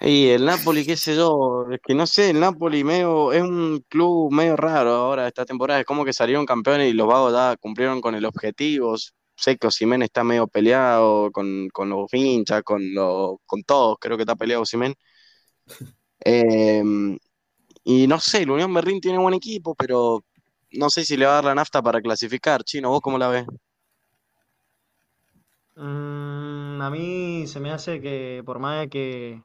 Speaker 1: Y el Napoli, qué sé yo, es que no sé, el Napoli medio, es un club medio raro ahora esta temporada, es como que salieron campeones y los vagos ya cumplieron con el objetivo. Sé que Osimen está medio peleado con, los hinchas, con, con todos, creo que está peleado Osimen. Em, y no sé, el Unión Berlín tiene buen equipo, pero no sé si le va a dar la nafta para clasificar. Chino, ¿vos cómo la ves?
Speaker 2: Mm, a mí se me hace que por más que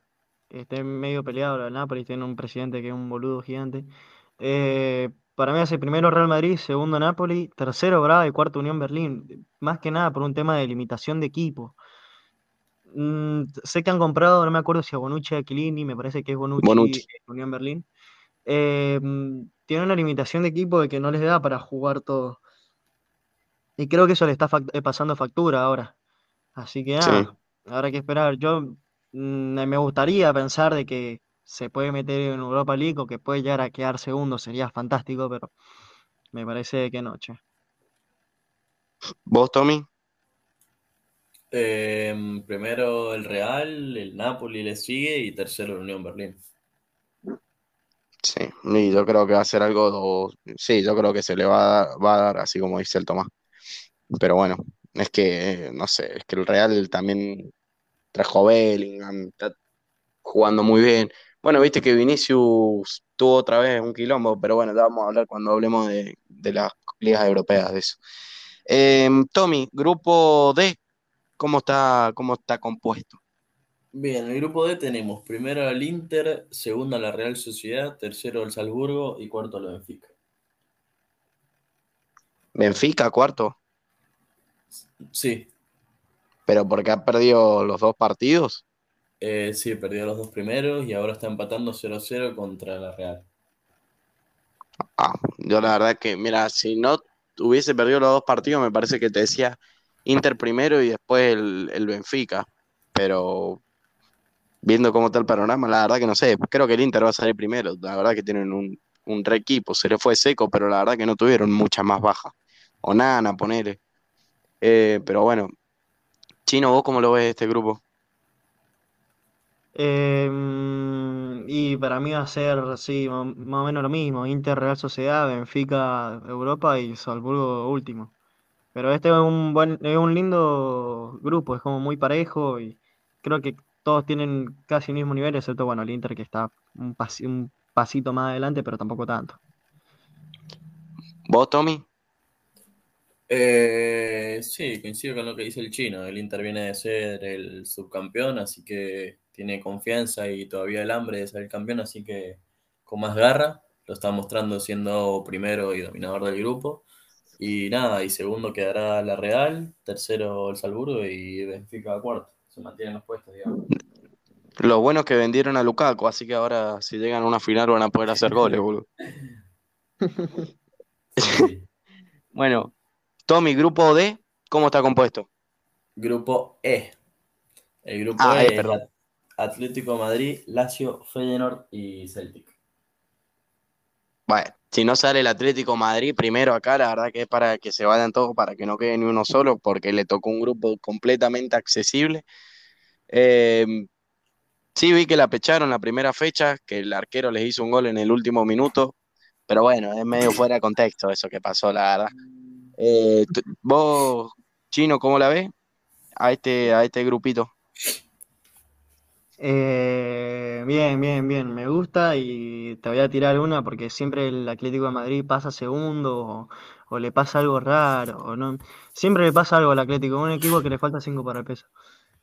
Speaker 2: esté medio peleado el Nápoles, tiene un presidente que es un boludo gigante. Eh, para mí hace primero Real Madrid, segundo Napoli, tercero Braga y cuarto Unión Berlín. Más que nada por un tema de limitación de equipo. Mm, sé que han comprado, no me acuerdo si a Bonucci o Aquilini, me parece que es Bonucci, Unión Berlín. Eh, mm, tiene una limitación de equipo de que no les da para jugar todo. Y creo que eso le está eh, pasando factura ahora. Así que nada, habrá que esperar. Yo mm, me gustaría pensar de que se puede meter en Europa League o que puede llegar a quedar segundo, sería fantástico, pero me parece que no, che.
Speaker 1: ¿Vos, Tommy?
Speaker 3: Em, primero el Real, el Napoli le sigue y tercero el Unión Berlín.
Speaker 1: Sí, y yo creo que va a ser algo, sí, yo creo que se le va a, dar, va a dar así como dice el Tomás. Pero bueno, es que, no sé, es que el Real también trajo a Bellingham, está jugando muy bien. Bueno, viste que Vinicius tuvo otra vez un quilombo, pero bueno, ya vamos a hablar cuando hablemos de, las ligas europeas de eso. Em, Tommy, grupo D, ¿cómo está, cómo está compuesto?
Speaker 3: Bien, en el grupo D tenemos primero al Inter, segundo a la Real Sociedad, tercero al Salzburgo y cuarto al Benfica.
Speaker 1: Benfica, cuarto.
Speaker 3: Sí.
Speaker 1: ¿Pero porque ha perdido los dos partidos?
Speaker 3: Eh, sí, perdió los dos primeros y ahora está empatando 0-0 contra la Real.
Speaker 1: Ah, yo la verdad que, mira, si no hubiese perdido los dos partidos, me parece que te decía Inter primero y después el, el Benfica. Pero viendo cómo está el panorama, la verdad que no sé, creo que el Inter va a salir primero, la verdad que tienen un, un re equipo, se le fue seco, pero la verdad que no tuvieron muchas más bajas, o nada, ponele. Eh, pero bueno, Chino, ¿vos cómo lo ves este grupo?
Speaker 2: Em, y para mí va a ser, sí, más o menos lo mismo. Inter, Real Sociedad, Benfica, Europa y Salzburgo último. Pero este es un buen, es un lindo grupo, es como muy parejo y creo que todos tienen casi el mismo nivel, excepto, bueno, el Inter que está un, pasi- un pasito más adelante, pero tampoco tanto.
Speaker 1: ¿Vos, Tommy?
Speaker 3: Eh, sí, coincido con lo que dice el chino. El Inter viene de ser el subcampeón, así que tiene confianza y todavía el hambre de ser campeón, así que con más garra lo está mostrando siendo primero y dominador del grupo. Y nada, y segundo quedará la Real, tercero el Salzburgo y Benfica cuarto. Se mantienen los puestos, digamos.
Speaker 1: Lo bueno es que vendieron a Lukaku, así que ahora si llegan a una final van a poder hacer goles, boludo.
Speaker 3: Sí.
Speaker 1: Bueno, Tommy, grupo D, ¿cómo está compuesto?
Speaker 3: Grupo E. El grupo
Speaker 1: Ah,
Speaker 3: E
Speaker 1: E, perdón.
Speaker 3: At- Atlético Madrid, Lazio, Feyenoord y Celtic.
Speaker 1: Bueno, si no sale el Atlético Madrid primero acá, la verdad que es para que se vayan todos, para que no quede ni uno solo, porque le tocó un grupo completamente accesible. Eh, sí vi que la pecharon la primera fecha, que el arquero les hizo un gol en el último minuto, pero bueno, es medio fuera de contexto eso que pasó, la verdad. Eh, vos, Chino, ¿cómo la ves a este, a este grupito?
Speaker 2: Eh, bien, bien, bien, me gusta y te voy a tirar una porque siempre el Atlético de Madrid pasa segundo o, o le pasa algo raro o no. Siempre le pasa algo al Atlético, un equipo que le falta cinco para el peso.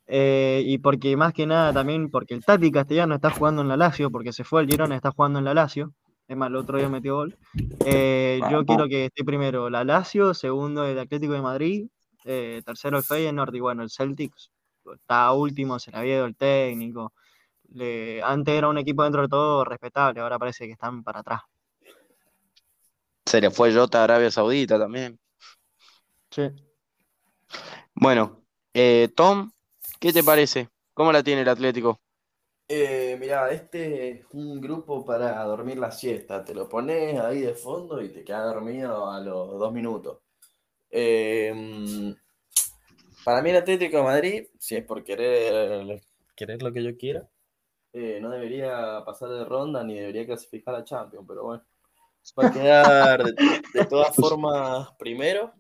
Speaker 2: Eh, y porque más que nada también porque el Tati Castellano está jugando en la Lazio, porque se fue al Girona, está jugando en la Lazio. Es más, el otro día metió gol. Eh, yo quiero que esté primero la Lazio, segundo el Atlético de Madrid, tercero el Feyenoord y bueno, el Celtic está último, se le había ido el técnico. Le- antes era un equipo dentro de todo respetable, ahora parece que están para atrás.
Speaker 1: Se le fue Jota a Arabia Saudita también.
Speaker 2: Sí.
Speaker 1: Bueno, eh, Tom, ¿qué te parece? ¿Cómo la tiene el Atlético?
Speaker 3: Eh, mirá, este es un grupo para dormir la siesta. Te lo pones ahí de fondo y te quedas dormido a los dos minutos. Eh, para mí el Atlético de Madrid, si es por querer, querer lo que yo quiera, eh, no debería pasar de ronda ni debería clasificar a Champions, pero bueno. Va a quedar de, de todas formas primero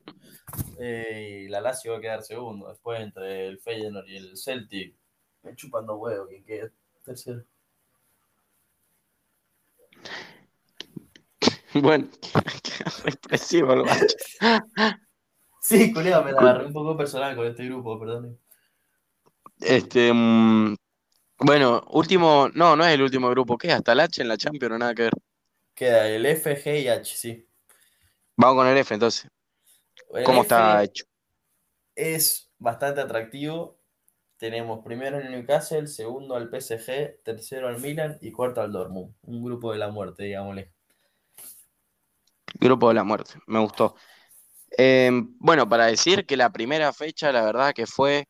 Speaker 3: eh, y la Lazio va a quedar segundo. Después entre el Feyenoord y el Celtic, me chupando huevo, quien quede tercero.
Speaker 1: Bueno, qué represivo el macho.
Speaker 3: Sí, culiao, me la agarré un poco personal con este grupo, perdón.
Speaker 1: Este, mm, bueno, último, no, no es el último grupo, ¿qué? Hasta el H en la Champions, nada que ver.
Speaker 3: Queda el F, G y H, sí.
Speaker 1: Vamos con el F entonces.
Speaker 3: El
Speaker 1: ¿Cómo
Speaker 3: F
Speaker 1: está hecho?
Speaker 3: Es bastante atractivo. Tenemos primero el Newcastle, segundo al PSG, tercero al Milan y cuarto al Dortmund. Un grupo de la muerte, digámosle.
Speaker 1: Grupo de la muerte, me gustó. Eh, bueno, para decir que la primera fecha, la verdad que fue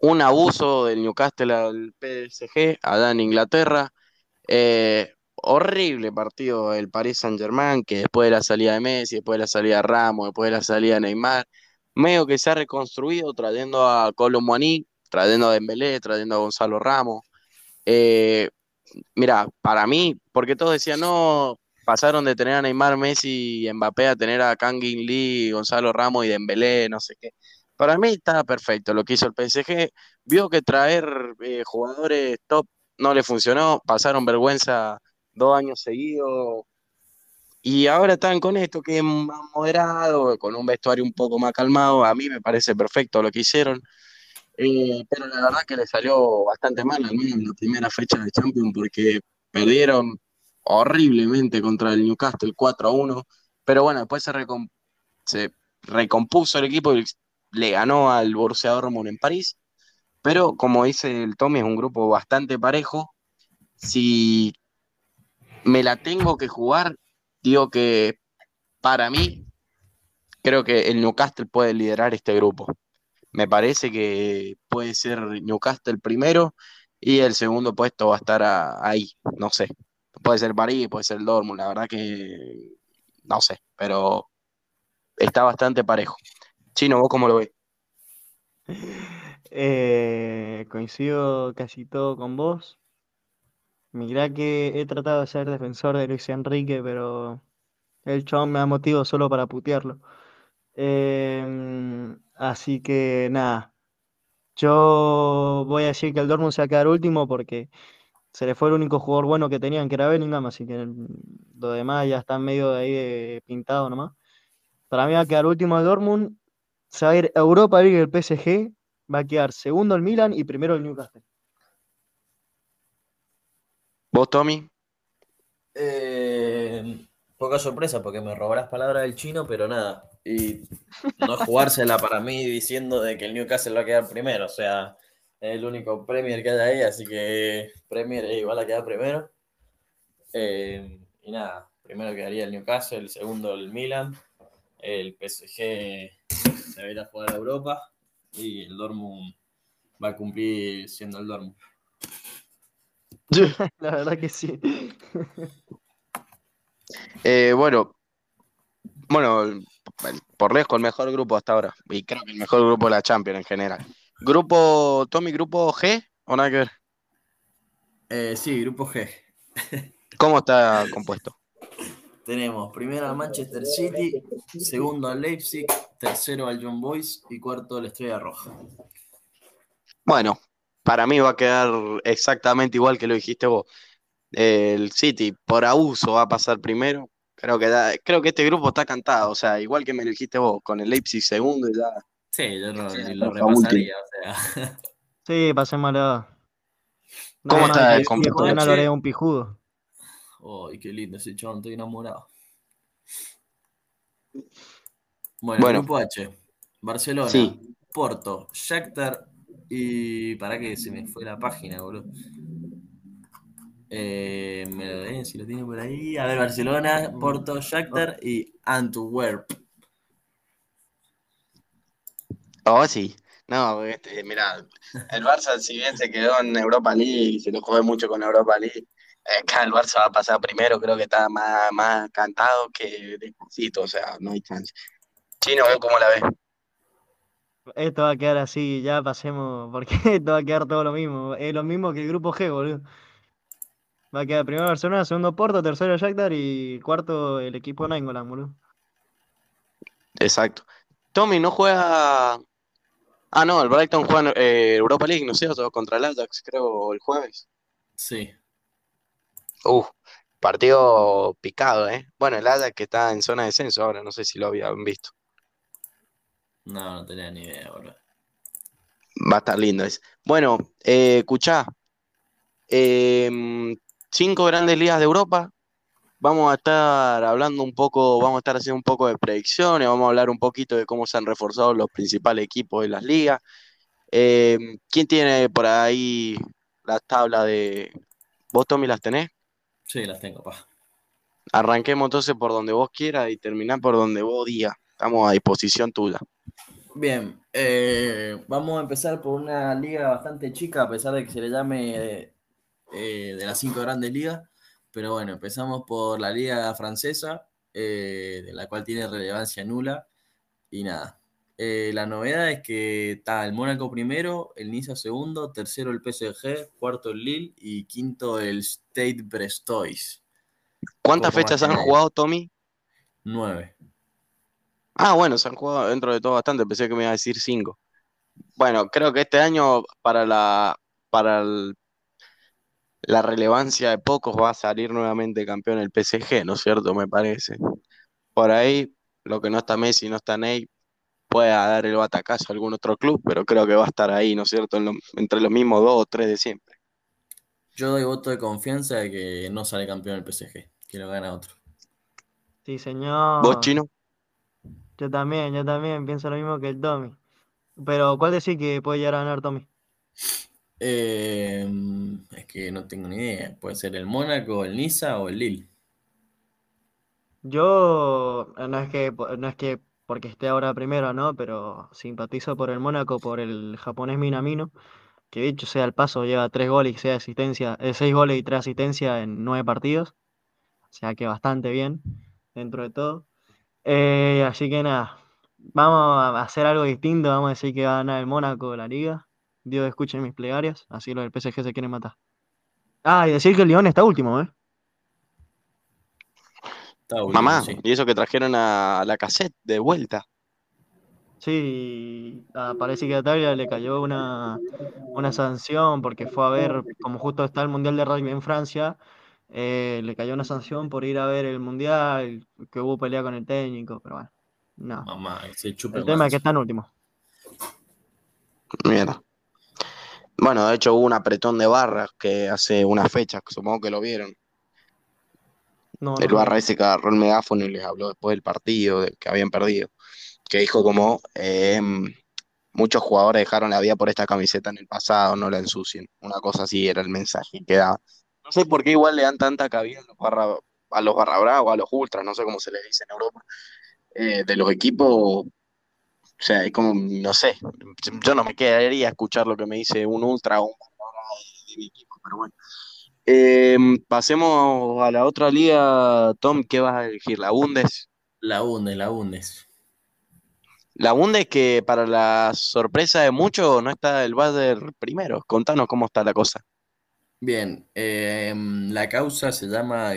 Speaker 1: un abuso del Newcastle al PSG, allá en Inglaterra. Eh, horrible partido el Paris Saint-Germain, que después de la salida de Messi, después de la salida de Ramos, después de la salida de Neymar, medio que se ha reconstruido trayendo a Colomboani, trayendo a Dembélé, trayendo a Gonzalo Ramos. Eh, mira, para mí, porque todos decían, no, pasaron de tener a Neymar, Messi y Mbappé a tener a Kangin Lee, Gonzalo Ramos y Dembélé, no sé qué. Para mí está perfecto lo que hizo el PSG. Vio que traer eh, jugadores top no le funcionó, pasaron vergüenza dos años seguidos y ahora están con esto que es más moderado, con un vestuario un poco más calmado. A mí me parece perfecto lo que hicieron. Eh, pero la verdad que le salió bastante mal, al menos en la primera fecha de Champions, porque perdieron horriblemente contra el Newcastle 4 a 1. Pero bueno, después se, se recompuso el equipo y le ganó al Borussia Dortmund en París. Pero como dice el Tommy, es un grupo bastante parejo. Si me la tengo que jugar, digo que para mí, creo que el Newcastle puede liderar este grupo. Me parece que puede ser Newcastle primero Y el segundo puesto va a estar ahí, no sé. Puede ser París, puede ser Dortmund, la verdad que no sé, pero está bastante parejo. Chino, ¿vos cómo lo ves?
Speaker 2: Eh, coincido casi todo con vos. Mirá que he tratado de ser defensor de Luis Enrique, pero el chabón me da motivo solo para putearlo. Em, así que nada. Yo voy a decir que el Dortmund se va a quedar último porque se le fue el único jugador bueno que tenían, que era Bellingham, así que lo demás ya está medio de ahí pintado nomás. Para mí va a quedar último el Dortmund, se va a ir a Europa League el PSG, va a quedar segundo el Milan y primero el Newcastle.
Speaker 1: ¿Vos, Tommy?
Speaker 3: Eh, poca sorpresa porque me robarás palabras del chino, pero nada. Y no jugársela para mí diciendo de que el Newcastle va a quedar primero. O sea, es el único Premier que hay ahí, así que Premier igual a quedar primero. Eh, y nada, primero quedaría el Newcastle, el segundo el Milan, el PSG se va a ir a jugar a Europa y el Dortmund va a cumplir siendo el Dortmund.
Speaker 2: La verdad que sí.
Speaker 1: Eh, bueno, bueno, por lejos el mejor grupo hasta ahora. Y creo que el mejor grupo de la Champions en general. Grupo, Tommy, grupo G o nada que ver?
Speaker 3: Eh, sí, grupo G.
Speaker 1: ¿Cómo está compuesto?
Speaker 3: Tenemos primero al Manchester City, segundo al Leipzig, tercero al John Boys y cuarto la Estrella Roja.
Speaker 1: Bueno, para mí va a quedar exactamente igual que lo dijiste vos. El City por abuso va a pasar primero. Creo que, creo que este grupo está cantado, o sea, igual que me lo dijiste vos, con el Leipzig segundo y ya.
Speaker 3: Sí, yo no, lo repasaría, o sea.
Speaker 2: Sí, pasémoslo.
Speaker 1: ¿Cómo está el compuesto?
Speaker 2: No lo un pijudo.
Speaker 3: Ay, qué lindo ese chabón, estoy enamorado. Bueno, grupo H. Barcelona, Porto, Shakhtar y... ¿Para qué? Se me fue la página, boludo. Eh, me lo ven si lo tiene por ahí. A ver, Barcelona, Porto, Shakhtar y Antwerp.
Speaker 1: Oh, sí. No, este, mira, el Barça, si bien se quedó en Europa League, se lo jugó mucho con Europa League, acá el Barça va a pasar primero, creo que está más, más cantado que despacito, o sea, no hay chance. Chino, cómo la ves?
Speaker 2: Esto va a quedar así, ya pasemos, porque esto va a quedar todo lo mismo. Es lo mismo que el grupo G, boludo. Va a quedar primero Barcelona, segundo Porto, tercero Shakhtar y cuarto el equipo Nainggolan, boludo.
Speaker 1: Exacto. Tommy no juega. Ah, no, el Brighton juega eh, Europa League, ¿no sé, cierto? Contra el Ajax, creo, el jueves.
Speaker 3: Sí.
Speaker 1: Uf, partido picado, ¿eh? Bueno, el Ajax que está en zona de descenso ahora, no sé si lo habían visto.
Speaker 3: No, no tenía ni idea, boludo.
Speaker 1: Va a estar lindo ese. Bueno, eh, escuchá. Eh, cinco grandes ligas de Europa. Vamos a estar hablando un poco, vamos a estar haciendo un poco de predicciones, vamos a hablar un poquito de cómo se han reforzado los principales equipos de las ligas. Eh, ¿Quién tiene por ahí la tabla de... ¿Vos, Tommy, las tenés?
Speaker 3: Sí, las tengo, pa.
Speaker 1: Arranquemos entonces por donde vos quieras y terminar por donde vos digas. Estamos a disposición tuya.
Speaker 3: Bien, eh, vamos a empezar por una liga bastante chica, a pesar de que se le llame eh, de las cinco grandes ligas. Pero bueno, empezamos por la liga francesa, eh, de la cual tiene relevancia nula. Y nada, eh, la novedad es que está el Mónaco primero, el Niza segundo, tercero el PSG, cuarto el Lille y quinto el State Brestois.
Speaker 1: ¿Cuántas fechas han jugado, Tommy?
Speaker 3: Nueve.
Speaker 1: Ah, bueno, se han jugado dentro de todo bastante, pensé que me iba a decir cinco. Bueno, creo que este año para la para el la relevancia de pocos va a salir nuevamente campeón el PSG, ¿no es cierto? Me parece. Por ahí, lo que no está Messi, no está Ney, puede dar el batacazo a algún otro club, pero creo que va a estar ahí, ¿no es cierto? entre los mismos dos o tres de siempre.
Speaker 3: Yo doy voto de confianza de que no sale campeón el PSG, que lo gana otro.
Speaker 2: Sí, señor.
Speaker 1: ¿Vos, Chino?
Speaker 2: Yo también, yo también pienso lo mismo que el Tommy. Pero, ¿cuál decís que puede llegar a ganar Tommy?
Speaker 3: Eh, es que no tengo ni idea. Puede ser el Mónaco, el Niza o el Lille.
Speaker 2: Yo no es que no es que porque esté ahora primero, ¿no? Pero simpatizo por el Mónaco, por el japonés Minamino. que dicho sea el paso, lleva tres goles y seis eh, seis goles y tres asistencias en nueve partidos. O sea que bastante bien dentro de todo. Eh, así que nada, vamos a hacer algo distinto, vamos a decir que va a ganar el Mónaco la liga. Dios escuchen mis plegarias, así los del PSG se quieren matar. Ah, y decir que el León está último, ¿eh?
Speaker 3: Está último,
Speaker 1: Mamá,
Speaker 3: sí.
Speaker 1: y eso que trajeron a la cassette de vuelta.
Speaker 2: Sí, ah, parece que a Italia le cayó una, una sanción porque fue a ver, como justo está el Mundial de Rugby en Francia, eh, le cayó una sanción por ir a ver el Mundial, que hubo pelea con el técnico, pero bueno, no.
Speaker 3: Mamá, se
Speaker 2: El tema es que están últimos.
Speaker 1: Mierda. Bueno, de hecho hubo un apretón de barras que hace unas fechas, supongo que lo vieron.
Speaker 2: No,
Speaker 1: El
Speaker 2: no,
Speaker 1: barra ese que agarró el megáfono y les habló después del partido, de que habían perdido. Que dijo como, eh, muchos jugadores dejaron la vida por esta camiseta en el pasado, no la ensucien. Una cosa así era el mensaje que daba. No sé por qué igual le dan tanta cabida a los barra, a los barra bravos, a los ultras, no sé cómo se les dice en Europa, eh, de los equipos. O sea, es como, no sé, yo no me quedaría a escuchar lo que me dice un ultra o un de, de mi equipo, pero bueno. Eh, pasemos a la otra liga, Tom, ¿qué vas a elegir? ¿La Bundes?
Speaker 3: La Bundes, la Bundes.
Speaker 1: La Bundes que para la sorpresa de muchos no está el Bayern primero. Contanos cómo está la cosa.
Speaker 3: Bien, eh, la causa se llama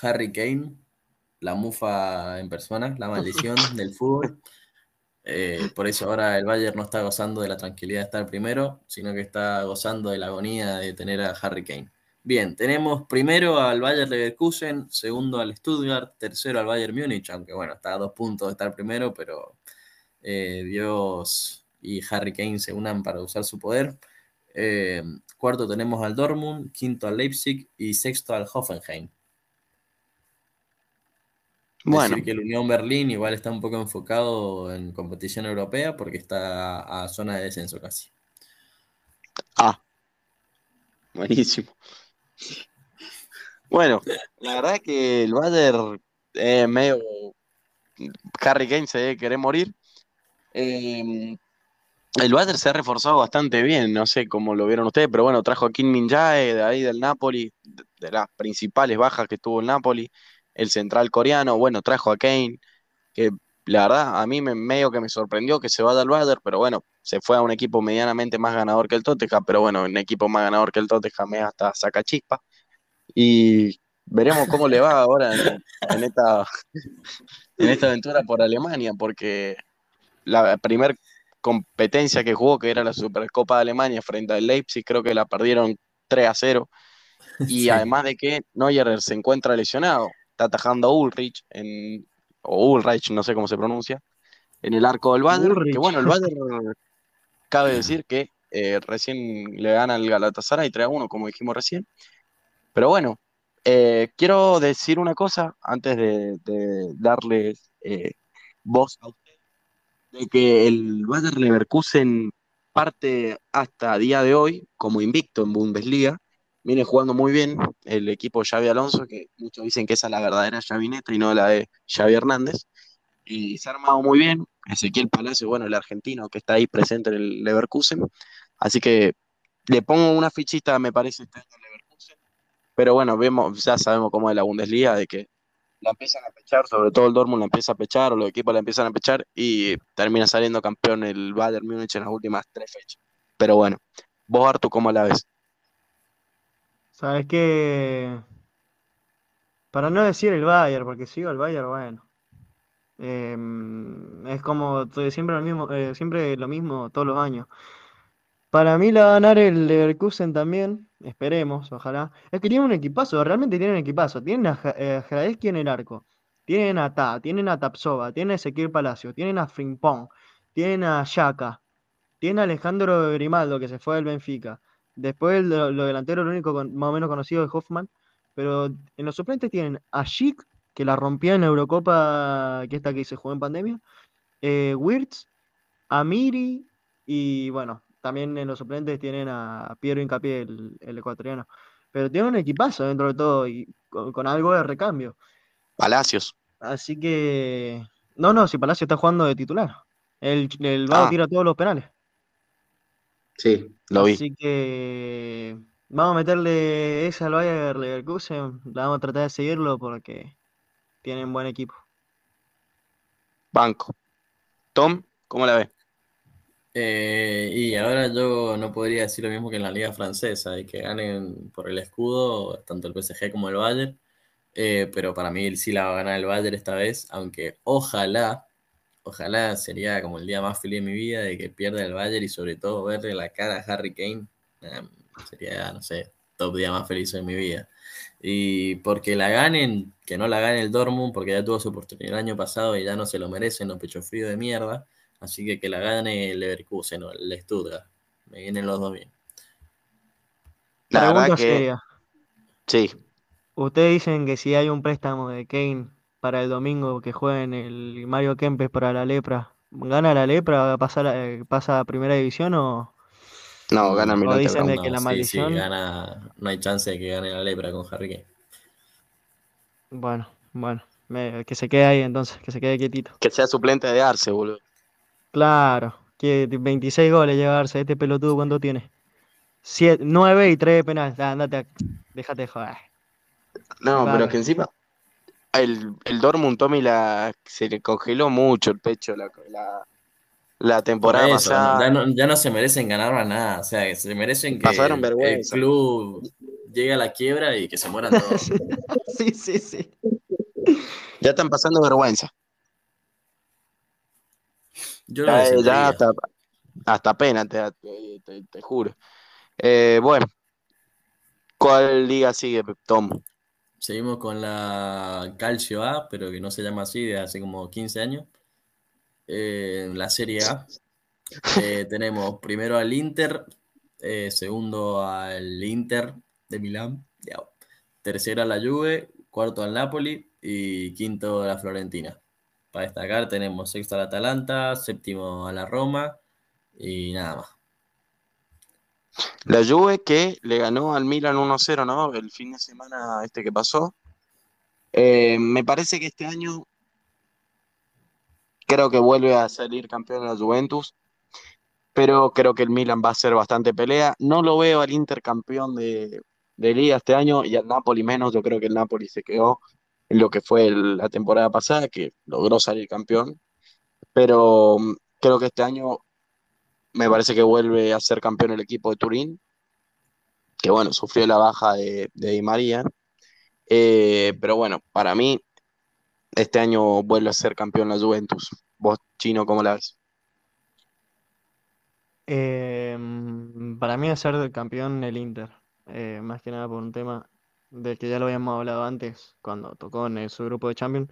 Speaker 3: Harry Kane, la mufa en persona, la maldición del fútbol. Eh, por eso ahora el Bayern no está gozando de la tranquilidad de estar primero, sino que está gozando de la agonía de tener a Harry Kane. Bien, tenemos primero al Bayern Leverkusen, segundo al Stuttgart, tercero al Bayern Múnich, aunque bueno, está a dos puntos de estar primero, pero eh, Dios y Harry Kane se unan para usar su poder. Eh, cuarto tenemos al Dortmund, quinto al Leipzig y sexto al Hoffenheim.
Speaker 1: Bueno,
Speaker 3: Decir que el Unión Berlín igual está un poco enfocado en competición europea porque está a zona de descenso casi.
Speaker 1: ah, buenísimo. Bueno, la verdad que el Bayern es medio. Harry Kane se debe querer morir. Eh, el Bayern se ha reforzado bastante bien, no sé cómo lo vieron ustedes, pero bueno, trajo a Kim Min-jae de ahí del Napoli, de, de las principales bajas que tuvo el Napoli, el central coreano, bueno, trajo a Kane, que la verdad a mí me, medio que me sorprendió que se vaya al Bayern, pero bueno, se fue a un equipo medianamente más ganador que el Tottenham, pero bueno, un equipo más ganador que el Tottenham es hasta saca chispa, y veremos cómo le va ahora en, en esta, en esta aventura por Alemania, porque la primera competencia que jugó, que era la Supercopa de Alemania frente al Leipzig, creo que la perdieron 3 a 0. Y
Speaker 3: Sí.
Speaker 1: además de que Neuer se encuentra lesionado, está atajando a Ulrich, en, o Ulreich, no sé cómo se pronuncia, en el arco del Bayern.
Speaker 2: Ulrich.
Speaker 1: Que bueno, el Bayern, cabe decir que eh, recién le gana el Galatasaray 3 a 1, como dijimos recién. Pero bueno, eh, quiero decir una cosa antes de, de darles eh, voz a ustedes, de que el Bayer Leverkusen parte hasta día de hoy como invicto en Bundesliga, viene jugando muy bien el equipo Xavi Alonso, que muchos dicen que esa es la verdadera Xavi Neta y no la de Xavi Hernández, y se ha armado muy bien, Ezequiel Palacio, bueno, el argentino que está ahí presente en el Leverkusen, así que le pongo una fichita, me parece, este año Leverkusen, pero bueno, vemos, ya sabemos cómo es la Bundesliga, de que la empiezan a pechar, sobre todo el Dortmund la empieza a pechar, o los equipos la empiezan a pechar, y termina saliendo campeón el Bayern Múnich en las últimas tres fechas. Pero bueno, vos, Artu, ¿cómo la ves?
Speaker 2: Sabes que para no decir el Bayern, porque sigo el Bayern, bueno. em, es como siempre lo mismo, eh, siempre lo mismo todos los años. Para mí la va a ganar el Leverkusen también, esperemos, ojalá. Es que tienen un equipazo, realmente tienen equipazo. Tienen a Ja- eh, en el arco, tienen a Ta, tienen a Tapsova, tienen a Ezequiel Palacio, tienen a Frimpong, tienen a Xhaka, tienen a Alejandro Grimaldo que se fue del Benfica. Después lo, lo delantero, lo único con- más o menos conocido es Hoffman. Pero en los suplentes tienen a Schick, que la rompía en la Eurocopa, que esta que se jugó en pandemia. Eh, Wirtz, a Miri y bueno, también en los suplentes tienen a Piero Hincapié, el, el ecuatoriano. Pero tienen un equipazo dentro de todo y con, con algo de recambio.
Speaker 1: Palacios.
Speaker 2: Así que. No, no, si Palacio está jugando de titular. El, el Vago
Speaker 1: Ah.
Speaker 2: tira todos los penales.
Speaker 1: Sí, lo vi.
Speaker 2: Así que vamos a meterle esa al Bayern Leverkusen. La vamos a tratar de seguirlo porque tienen buen equipo.
Speaker 1: Banco. Tom, ¿cómo la ves?
Speaker 3: Eh, y ahora yo no podría decir lo mismo que en la liga francesa, y que ganen por el escudo tanto el PSG como el Bayern, eh, pero para mí sí la va a ganar el Bayern esta vez, aunque ojalá, ojalá sería como el día más feliz de mi vida de que pierda el Bayern y sobre todo verle la cara a Harry Kane, eh, sería, no sé, top día más feliz de mi vida. Y porque la ganen, que no la gane el Dortmund, porque ya tuvo su oportunidad el año pasado y ya no se lo merecen los pechos fríos de mierda. Así que que la gane el Leverkusen o el Stuttgart. Me vienen los dos bien.
Speaker 1: La
Speaker 2: Pregunta
Speaker 1: verdad que
Speaker 2: seria.
Speaker 1: sí.
Speaker 2: Ustedes dicen que si hay un préstamo de Kane para el domingo que jueguen el Mario Kempes para la Lepra, ¿gana la Lepra? ¿Pasa, la- pasa a primera división o,
Speaker 1: No, gana
Speaker 2: o
Speaker 1: Milán
Speaker 2: dicen de que la maldición?
Speaker 3: sí, gana, no hay chance de que gane la lepra con Harry Kane.
Speaker 2: Bueno, bueno, me- que se quede ahí entonces, que se quede quietito.
Speaker 1: Que sea suplente de Arce, boludo.
Speaker 2: Claro, que 26 goles llevarse, este pelotudo ¿cuánto tiene? 9 y 3 de penal, andate, a- déjate de joder.
Speaker 1: No, pero
Speaker 2: Bárbaro.
Speaker 1: que encima el, el Dortmund Tommy la, se le congeló mucho el pecho la, la, la
Speaker 3: Por
Speaker 1: temporada
Speaker 3: eso,
Speaker 1: pasada.
Speaker 3: ya, no, ya no se merecen ganar más nada. O sea, que se merecen que
Speaker 1: Pasaron
Speaker 3: el,
Speaker 1: vergüenza.
Speaker 3: club llegue a la quiebra y que se mueran todos.
Speaker 2: Sí, sí, sí.
Speaker 1: Ya están pasando vergüenza.
Speaker 3: Yo
Speaker 1: Ya, ya
Speaker 3: defendería.
Speaker 1: hasta, hasta pena, te, te, te- te juro. Eh, bueno, ¿cuál liga sigue, Tom?
Speaker 3: Seguimos con la Calcio A, pero que no se llama así desde hace como 15 años. Eh, en la Serie A eh, tenemos primero al Inter, eh, segundo al Inter de Milán, ya. tercero a la Juve, cuarto al Napoli y quinto a la Florentina. Para destacar tenemos sexto al Atalanta, séptimo a la Roma y nada más.
Speaker 1: La Juve que le ganó al Milan 1-0, ¿no? El fin de semana este que pasó. Eh, me parece que este año creo que vuelve a salir campeón de la Juventus, pero creo que el Milan va a hacer bastante pelea. No lo veo al Inter campeón de, de liga este año y al Napoli menos. Yo creo que el Napoli se quedó en lo que fue la temporada pasada, que logró salir campeón, pero mm, creo que este año me parece que vuelve a ser campeón el equipo de Turín, que bueno, sufrió la baja de, Di María. Eh, pero bueno, para mí, este año vuelve a ser campeón la Juventus. Vos, Chino, ¿cómo la ves?
Speaker 2: Eh, para mí a ser campeón el Inter, eh, más que nada por un tema del que ya lo habíamos hablado antes, cuando tocó en su grupo de Champions.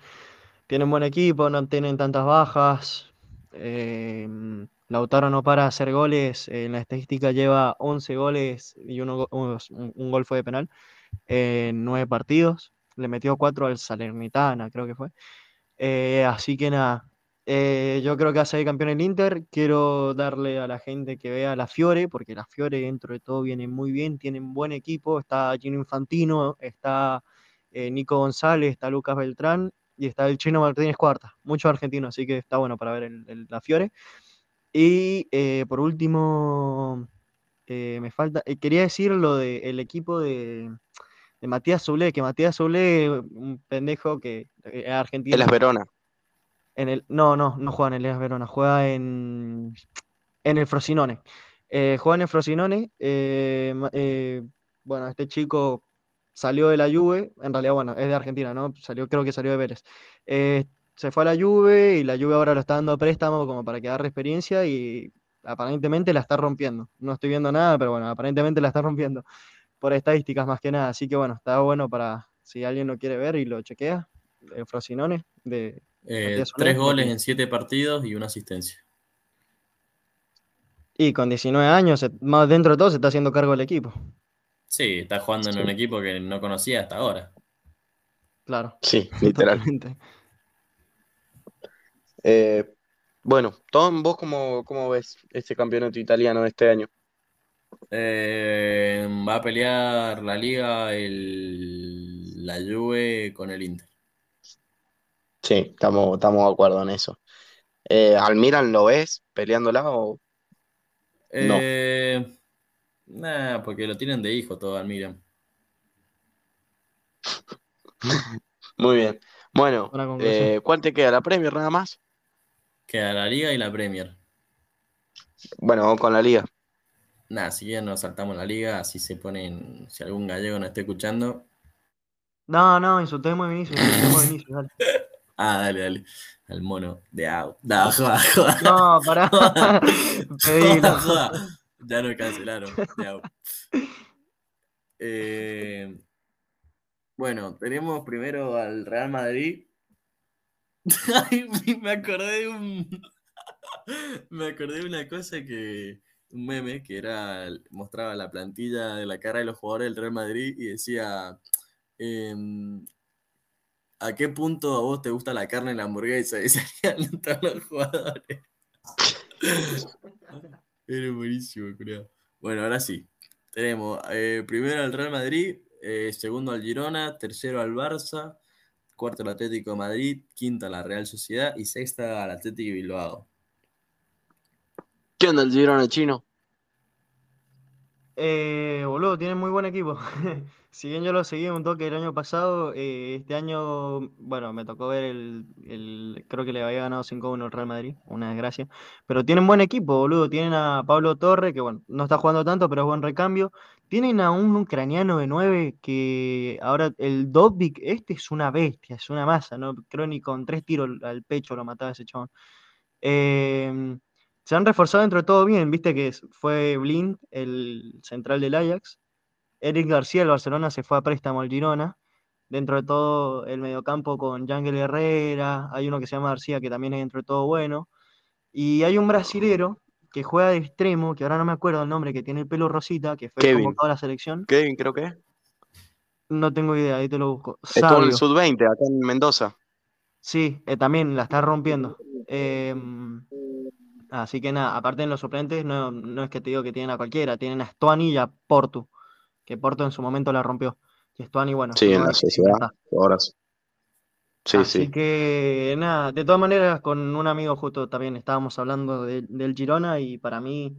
Speaker 2: Tienen buen equipo, no tienen tantas bajas. Eh, Lautaro no para hacer goles, eh, en la estadística lleva 11 goles y uno, un, gol fue de penal en 9 partidos. Le metió 4 al Salernitana, creo que fue. Eh, así que nada, eh, yo creo que a ser campeón el Inter. Quiero darle a la gente que vea la Fiore, porque la Fiore dentro de todo viene muy bien, tienen buen equipo. Está Gino Infantino, está Nico González, está Lucas Beltrán y está el Chino Martínez Cuarta. Muchos argentinos, así que está bueno para ver el- el- la Fiore. Y eh, por último, eh, me falta, eh, quería decir lo del equipo de, de Matías Soule, que Matías Soule, un pendejo que es argentino.
Speaker 1: El Verona.
Speaker 2: En el, no, no, no juega en el Hellas Verona, juega en, en el Frosinone. Juega en el Frosinone. bueno, este chico salió de la Juve, en realidad, bueno, es de Argentina, ¿no? Salió, creo que salió de Vélez. Eh, se fue a la Juve y la Juve ahora lo está dando a préstamo como para que agarre experiencia y aparentemente la está rompiendo. No estoy viendo nada, pero bueno, aparentemente la está rompiendo por estadísticas más que nada. Así que bueno, está bueno para si alguien lo quiere ver y lo chequea, el Frosinone de
Speaker 3: Eh, tres goles en siete partidos y una asistencia.
Speaker 2: Y con 19 años, más dentro de todo, se está haciendo cargo del equipo.
Speaker 3: Sí, está jugando en un equipo que no conocía hasta ahora.
Speaker 2: Claro,
Speaker 1: Sí, literal.
Speaker 2: totalmente.
Speaker 1: Eh, bueno, Tom, ¿vos cómo, cómo ves este campeonato italiano de este año?
Speaker 3: Eh, va a pelear la liga el, la Juve con el Inter.
Speaker 1: Sí, estamos, estamos de acuerdo en eso. Eh, ¿al Milan lo ves peleándola o
Speaker 3: Eh, nah, porque lo tienen de hijo todo Almiran.
Speaker 1: Muy bien. Bueno, eh, ¿cuál te queda? ¿La Premier nada más?
Speaker 3: Queda la Liga y la Premier.
Speaker 1: Bueno, vamos con la liga.
Speaker 3: Nada, si quieren nos saltamos la Liga, así se ponen, si algún gallego nos está escuchando.
Speaker 2: No, no, insultemos a Vinicius, insultemos a Vinicius, dale.
Speaker 3: Ah, dale, dale. Al mono de out. No, joda, joda.
Speaker 2: No, pará. Pedilo.
Speaker 3: Joda, joda. Ya lo cancelaron. Eh, bueno, tenemos primero al Real Madrid. Me acordé de. Me acordé de una cosa que. Un meme que era. Mostraba la plantilla de la cara de los jugadores del Real Madrid y decía. em, ¿A qué punto a vos te gusta la carne en la hamburguesa? Y salían todos los jugadores. Era buenísimo, creo. Bueno, ahora sí. Tenemos eh, primero al Real Madrid, eh, segundo al Girona, tercero al Barça, cuarto al Atlético de Madrid, quinta a la Real Sociedad y sexta al Atlético de Bilbao.
Speaker 1: ¿Qué onda el Girona chino?
Speaker 2: Eh, boludo, tienen muy buen equipo. Si bien yo lo seguí un toque el año pasado, eh, este año, bueno, me tocó ver el, el- creo que le había ganado 5-1 el Real Madrid, una desgracia. Pero tienen buen equipo, boludo. Tienen a Pablo Torre, que bueno, no está jugando tanto, pero es buen recambio. Tienen a un ucraniano de 9 que ahora el Dobbik, este es una bestia, es una masa, ¿no? Creo ni con tres tiros al pecho lo mataba ese chabón. Em, se han reforzado dentro de todo bien, viste que fue Blind, el central del Ajax. Eric García del Barcelona se fue a préstamo al Girona. Dentro de todo el mediocampo con Yangel Herrera, hay uno que se llama García que también es dentro de todo bueno. Y hay un brasilero que juega de extremo, que ahora no me acuerdo el nombre, que tiene el pelo rosita, que fue
Speaker 1: Kevin.
Speaker 2: convocado a la selección.
Speaker 1: Kevin, creo que es.
Speaker 2: No tengo idea, ahí te lo busco.
Speaker 1: Estuvo en el
Speaker 2: Sabio.
Speaker 1: Sub-20, acá en Mendoza.
Speaker 2: Sí, eh, también la está rompiendo. Em, así que nada, aparte en los suplentes, no, no es que te digo que tienen a cualquiera, tienen a Stuani y a Portu, que Porto en su momento la rompió. Y Stuani, bueno,
Speaker 1: Sí, en la sociedad. Ahora sí. Sí,
Speaker 2: Así
Speaker 1: sí.
Speaker 2: que nada, de todas maneras, con un amigo justo también estábamos hablando de- del Girona y para mí,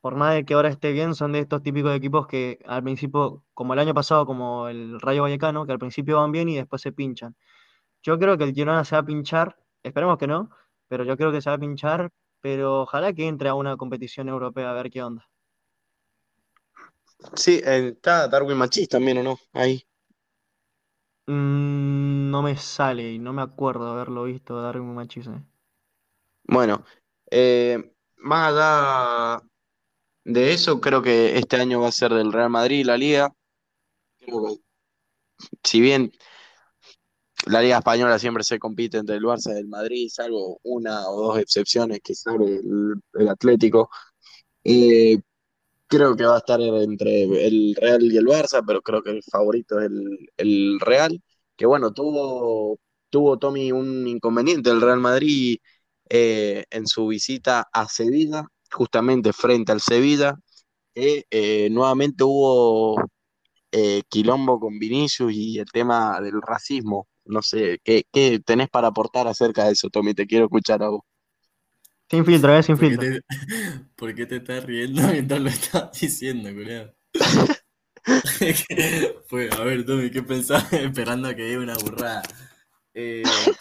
Speaker 2: por más de que ahora esté bien, son de estos típicos equipos que al principio, como el año pasado, como el Rayo Vallecano, que al principio van bien y después se pinchan. Yo creo que el Girona se va a pinchar, esperemos que no, pero yo creo que se va a pinchar, pero ojalá que entre a una competición europea a ver qué onda.
Speaker 1: Sí, eh, está Darwin Machís también, ¿o no? Ahí.
Speaker 2: Mm, no me sale y no me acuerdo haberlo visto Darwin Machís. eh.
Speaker 1: Bueno, eh, más allá de eso, creo que este año va a ser del Real Madrid la Liga. Creo que, si bien la Liga Española siempre se compite entre el Barça y el Madrid, salvo una o dos excepciones que sale el, el Atlético, eh, creo que va a estar entre el Real y el Barça, pero creo que el favorito es el, el Real, que bueno, tuvo, tuvo Tommy un inconveniente el Real Madrid eh, en su visita a Sevilla, justamente frente al Sevilla, eh, nuevamente hubo eh, quilombo con Vinicius y el tema del racismo. No sé, ¿qué, qué tenés para aportar acerca de eso, Tommy? Te quiero escuchar a vos.
Speaker 2: Sin filtro, eh, sin
Speaker 3: ¿Por qué
Speaker 2: filtro.
Speaker 3: te, por qué te estás riendo mientras lo estás diciendo, culiao? Fue, a ver, Tommy, ¿qué pensás? Esperando a que diga una burrada. Eh,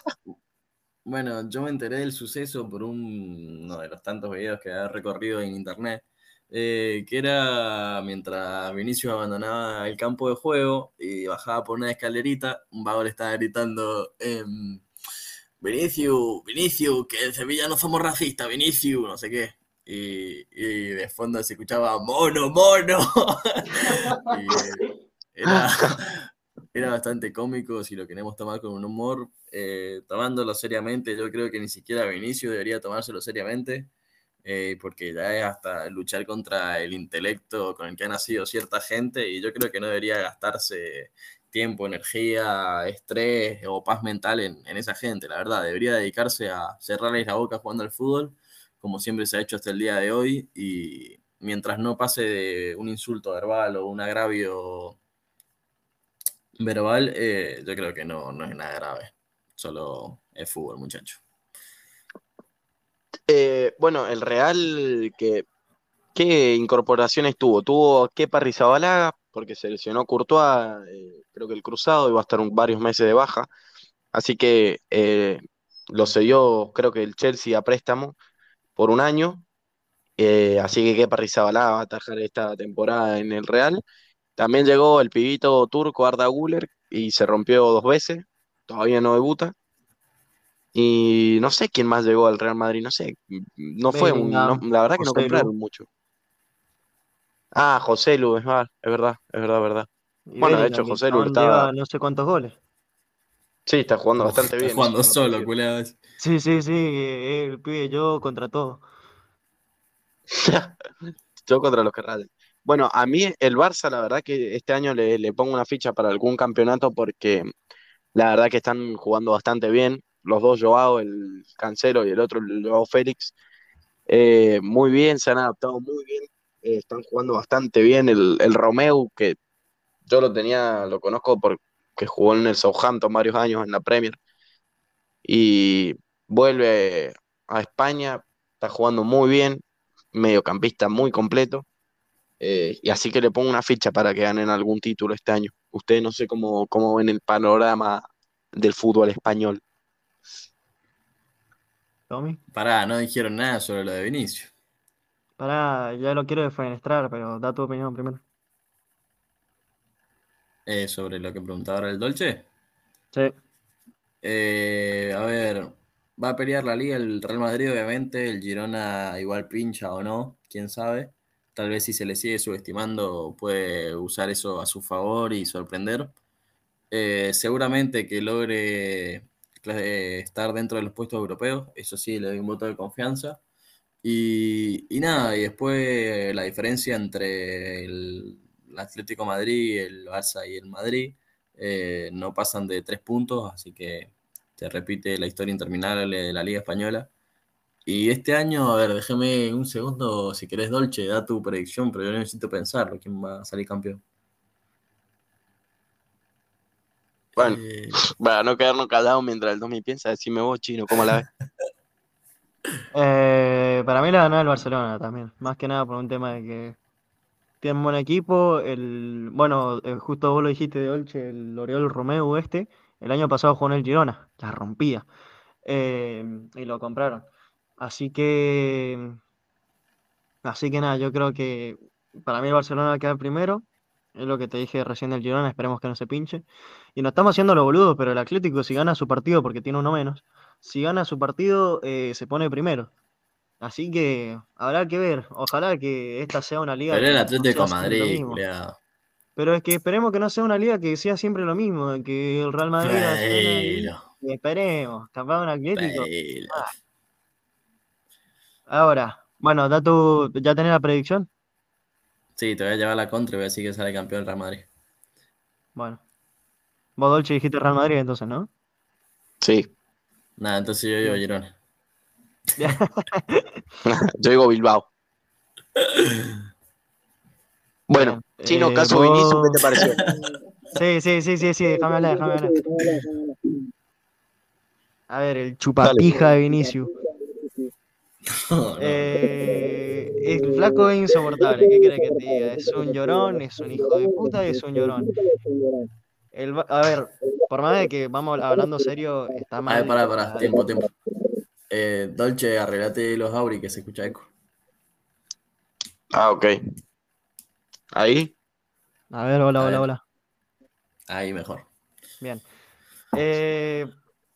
Speaker 3: bueno, yo me enteré del suceso por un- uno de los tantos videos que ha recorrido en internet, eh, que era mientras Vinicius abandonaba el campo de juego y bajaba por una escalerita, un vago le estaba gritando, em, Vinicius, Vinicius, que en Sevilla no somos racistas, Vinicius, no sé qué. Y, y de fondo se escuchaba, mono, mono. Y era, bastante cómico si lo queremos tomar con un humor. eh, tomándolo seriamente, yo creo que ni siquiera Vinicius debería tomárselo seriamente, eh, porque ya es hasta luchar contra el intelecto con el que ha nacido cierta gente y yo creo que no debería gastarse tiempo, energía, estrés o paz mental en, esa gente, la verdad. Debería dedicarse a cerrarles la boca jugando al fútbol, como siempre se ha hecho hasta el día de hoy, y mientras no pase de un insulto verbal o un agravio verbal, eh, yo creo que no, no es nada grave. Solo es fútbol, muchacho.
Speaker 1: Eh, bueno, el Real que, ¿qué incorporaciones tuvo? Tuvo Kepa Rizabalaga, porque se lesionó Courtois, eh, creo que el cruzado, iba a estar un- varios meses de baja. Así que eh, lo cedió, creo que el Chelsea a préstamo por un año. eh, así que Kepa Rizabalaga va a atajar esta temporada en el Real. También llegó el pibito turco Arda Güler y se rompió dos veces. Todavía no debuta. Y no sé quién más llegó al Real Madrid, no sé. No fue un, no- la verdad que no compraron mucho. Ah, José Lu, es verdad, es verdad, es verdad, es verdad.
Speaker 2: Y
Speaker 1: Bueno, de hecho, José Lu
Speaker 2: lleva no sé cuántos goles.
Speaker 1: Sí, está jugando
Speaker 3: Uf,
Speaker 1: bastante
Speaker 3: está
Speaker 1: bien.
Speaker 3: jugando
Speaker 1: me
Speaker 3: solo, culeado.
Speaker 2: Sí, sí, sí, eh, el pibe yo contra todo.
Speaker 1: Yo contra los que rayan. Bueno, a mí el Barça, la verdad que este año le, le pongo una ficha para algún campeonato porque la verdad que están jugando bastante bien. Los dos, Joao, el Cancelo y el otro, el Joao Félix, eh, muy bien, se han adaptado muy bien. Eh, están jugando bastante bien. El, el Romeu, que yo lo tenía, lo conozco porque jugó en el Southampton varios años en la Premier y vuelve a España, está jugando muy bien, mediocampista muy completo. Eh, y así que le pongo una ficha para que ganen algún título este año. Ustedes no sé cómo, cómo ven el panorama del fútbol español.
Speaker 2: Tommy,
Speaker 3: Pará, no dijeron nada sobre lo de Vinicio.
Speaker 2: Pará, ya lo quiero defenestrar, pero da tu opinión primero.
Speaker 3: Eh, sobre lo que preguntaba ahora el Dolce.
Speaker 2: Sí,
Speaker 3: Eh, a ver, va a pelear la liga el Real Madrid, obviamente. El Girona igual pincha o no, quién sabe. Tal vez si se le sigue subestimando, puede usar eso a su favor y sorprender. Eh, seguramente que logre eh, estar dentro de los puestos europeos, eso sí, le doy un voto de confianza. Y, y nada, y después la diferencia entre el, el Atlético Madrid, el Barça y el Madrid eh, no pasan de tres puntos, así que se repite la historia interminable de la Liga Española. Y este año, a ver, déjeme un segundo, si querés, Dolce, da tu predicción, pero yo necesito pensarlo, quién va a salir campeón.
Speaker 1: Bueno,
Speaker 3: Eh,
Speaker 1: para no quedarnos callados mientras el Domi piensa, decime vos, chino, ¿cómo la ves?
Speaker 2: Eh, para mí la ganó el Barcelona también, más que nada por un tema de que tiene un buen equipo. El, bueno, eh, justo vos lo dijiste de Olche, el Oriol Romeu este, el año pasado jugó en el Girona, la rompía, eh, y lo compraron. Así que, así que nada, yo creo que para mí el Barcelona va a quedar primero, es lo que te dije recién del Girona, esperemos que no se pinche. Y nos estamos haciendo los boludos, pero el Atlético si gana su partido, porque tiene uno menos, si gana su partido eh, se pone primero. Así que habrá que ver. Ojalá que esta sea una liga
Speaker 3: pero el Atlético de Madrid.
Speaker 2: Pero es que esperemos que no sea una liga que sea siempre lo mismo, que el Real Madrid y- esperemos, capaz un Atlético.
Speaker 3: pero.
Speaker 2: Ahora, bueno, da tu, ¿ya tenés la predicción?
Speaker 3: Sí, te voy a llevar la contra y voy a decir que sale campeón el Real Madrid.
Speaker 2: Bueno. Vos, Dolce, dijiste Real Madrid entonces, ¿no?
Speaker 1: Sí,
Speaker 3: Nada, entonces yo digo Girona.
Speaker 1: yo digo Bilbao. Bueno,
Speaker 2: Bien,
Speaker 1: chino,
Speaker 2: eh,
Speaker 1: caso
Speaker 2: vos-
Speaker 1: Vinicius, ¿qué te pareció?
Speaker 2: Sí, sí, sí, sí, sí, déjame hablar, déjame hablar. A ver, el chupapija de Vinicius.
Speaker 3: No, no.
Speaker 2: Eh, el flaco es insoportable, ¿qué querés que te diga? Es un llorón, es un hijo de puta y es un llorón. El a ver, por más de que vamos hablando serio, está
Speaker 3: A
Speaker 2: mal.
Speaker 3: ver, pará, pará,
Speaker 2: la-
Speaker 3: tiempo, tiempo. Eh, Dolce, arreglate los Auri que se escucha eco.
Speaker 1: Ah, ok. Ahí,
Speaker 2: A ver, hola,
Speaker 3: A
Speaker 2: hola,
Speaker 3: ver.
Speaker 2: hola.
Speaker 3: Ahí mejor.
Speaker 2: Bien. Eh,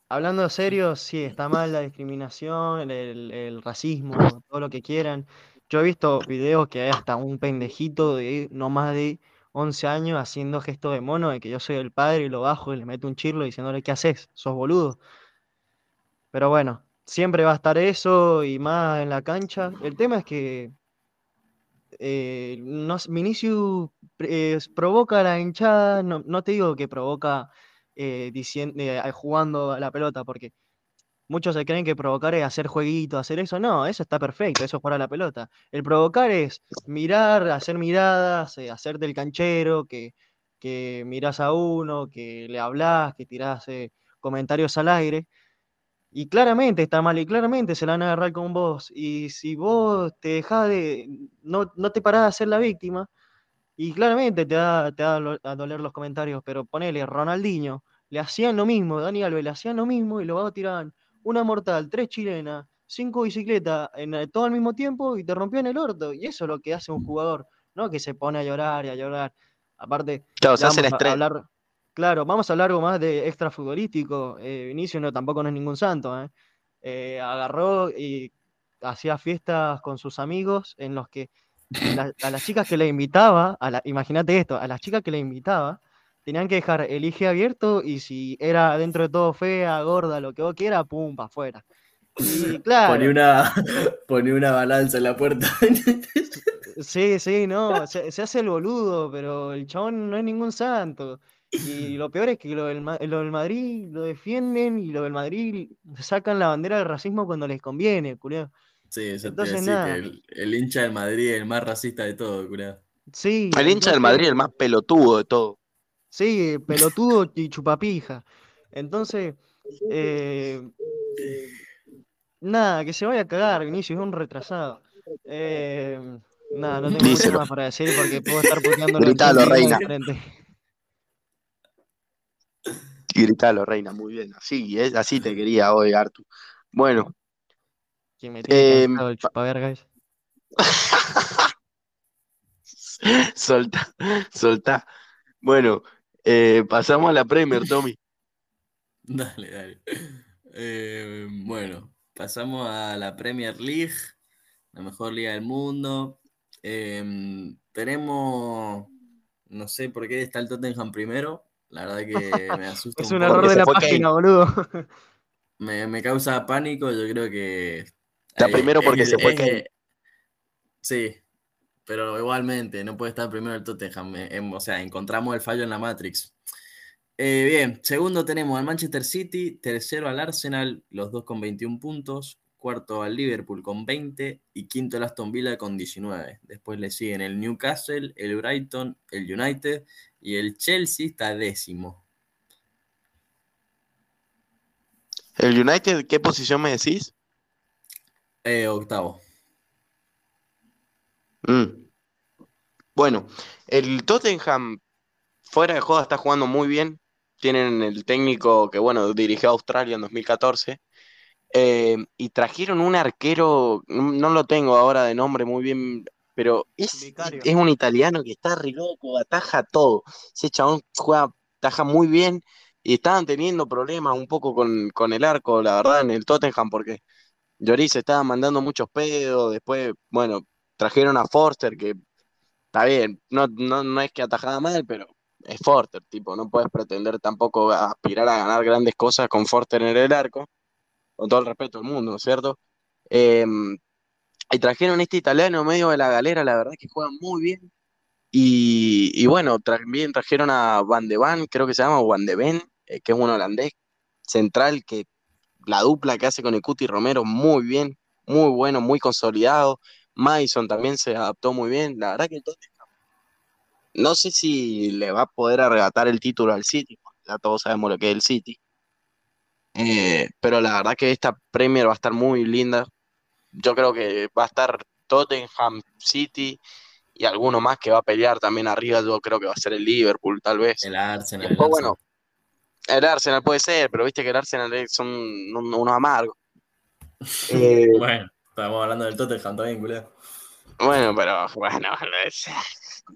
Speaker 2: hablando serio, sí, está mal la discriminación, el, el racismo, todo lo que quieran. Yo he visto videos que hay hasta un pendejito de no más de 11 años haciendo gesto de mono, de que yo soy el padre y lo bajo y le meto un chirlo diciéndole, ¿qué haces? ¿Sos boludo? Pero bueno, siempre va a estar eso y más en la cancha. El tema es que eh, no, eh, provoca a la hinchada, no, no te digo que provoca eh, dicien- eh, jugando a la pelota, porque muchos se creen que provocar es hacer jueguito, hacer eso. No, eso está perfecto, eso es jugar a la pelota. El provocar es mirar, hacer miradas, eh, hacerte el canchero, que, que mirás a uno, que le hablas, que tirás eh, comentarios al aire. Y claramente está mal, y claramente se la van a agarrar con vos. Y si vos te dejás de. No, no te parás a ser la víctima, y claramente te da, te da a doler los comentarios, pero ponele, Ronaldinho, le hacían lo mismo, Dani Alves le hacían lo mismo y luego tiraban una mortal, tres chilenas, cinco bicicletas en eh, todo al mismo tiempo y te rompían el orto. Y eso es lo que hace un jugador, ¿no? Que se pone a llorar y a llorar. Aparte,
Speaker 1: claro, se hace el estrés.
Speaker 2: Hablar, claro, vamos a hablar algo más de extra futbolístico. Eh, Vinicio no, tampoco no es ningún santo, ¿eh? ¿eh? agarró y hacía fiestas con sus amigos en los que a las chicas que le invitaba, imagínate esto, a las chicas que le invitaba, tenían que dejar el eje abierto y si era dentro de todo fea, gorda, lo que vos quieras, pum, para afuera. Y claro.
Speaker 3: Ponía una, una balanza en la puerta.
Speaker 2: Sí, sí, no, se, hace el boludo, pero el chabón no es ningún santo. Y lo peor es que lo del, Madrid lo defienden y lo del Madrid sacan la bandera del racismo cuando les conviene, curioso.
Speaker 3: Sí, eso Entonces, nada. el, hincha del Madrid es el más racista de todo, curado.
Speaker 2: Sí.
Speaker 1: El hincha del Madrid el más pelotudo de todo.
Speaker 2: Sí, pelotudo y chupapija. Entonces, eh, nada, que se vaya a cagar, Vinicius es un retrasado. Eh, nada, no tengo mucho más para decir porque puedo estar puteando
Speaker 1: Gritalo, reina. Gritalo, reina, muy bien. Así, es, así te quería hoy, Artu. Bueno.
Speaker 2: ¿Quién me tiene eh, el chupavergas?
Speaker 1: solta, solta. Bueno, eh, pasamos a la Premier, Tommy.
Speaker 3: Dale, dale. Eh, bueno, pasamos a la Premier League, la mejor liga del mundo. Em, tenemos, no sé por qué está el Tottenham primero. La verdad que me asusta.
Speaker 2: es un, error de la página, boludo.
Speaker 3: Me, causa pánico, yo creo que.
Speaker 1: Está primero porque se fue que.
Speaker 3: Sí, pero igualmente no puede estar primero el Tottenham. Eh, em, o sea, encontramos el fallo en la Matrix. Eh, bien, segundo tenemos al Manchester City, tercero al Arsenal, los dos con 21 puntos, cuarto al Liverpool con 20 y quinto el Aston Villa con 19. Después le siguen el Newcastle, el Brighton, el United y el Chelsea está décimo.
Speaker 1: ¿El United qué posición me decís?
Speaker 3: Eh, octavo.
Speaker 1: Mm. Bueno, el Tottenham fuera de juego está jugando muy bien. Tienen el técnico que, bueno, dirigió a Australia en 2014. Eh, y trajeron un arquero, no lo tengo ahora de nombre muy bien, pero es, es un italiano que está re loco, ataja todo. Ese chabón juega, ataja muy bien y estaban teniendo problemas un poco con, con el arco, la verdad, en el Tottenham, porque Lloris estaba mandando muchos pedos, después, bueno, trajeron a Forster, que está bien, no, no, es que atajaba mal, pero es Forster, tipo, no puedes pretender tampoco aspirar a ganar grandes cosas con Forster en el arco, con todo el respeto del mundo, ¿no cierto? Em, y trajeron este italiano medio de la galera, la verdad que juega muy bien. Y, bueno, también trajeron a Van de Van, creo que se llama, Van de Ven, eh, que es un holandés central que la dupla que hace con el Cuti Romero, muy bien, muy bueno, muy consolidado. Mason también se adaptó muy bien. La verdad que el no sé si le va a poder arrebatar el título al City, ya todos sabemos lo que es el City. Eh, pero la verdad que esta Premier va a estar muy linda. Yo creo que va a estar Tottenham, City y alguno más que va a pelear también arriba. Yo creo que va a ser el Liverpool, tal vez.
Speaker 3: El Arsenal. el bueno,
Speaker 1: el Arsenal puede ser, pero viste que el Arsenal son unos amargos.
Speaker 3: Eh, bueno. Estamos hablando del Tottenham también, culero.
Speaker 1: Bueno, pero bueno,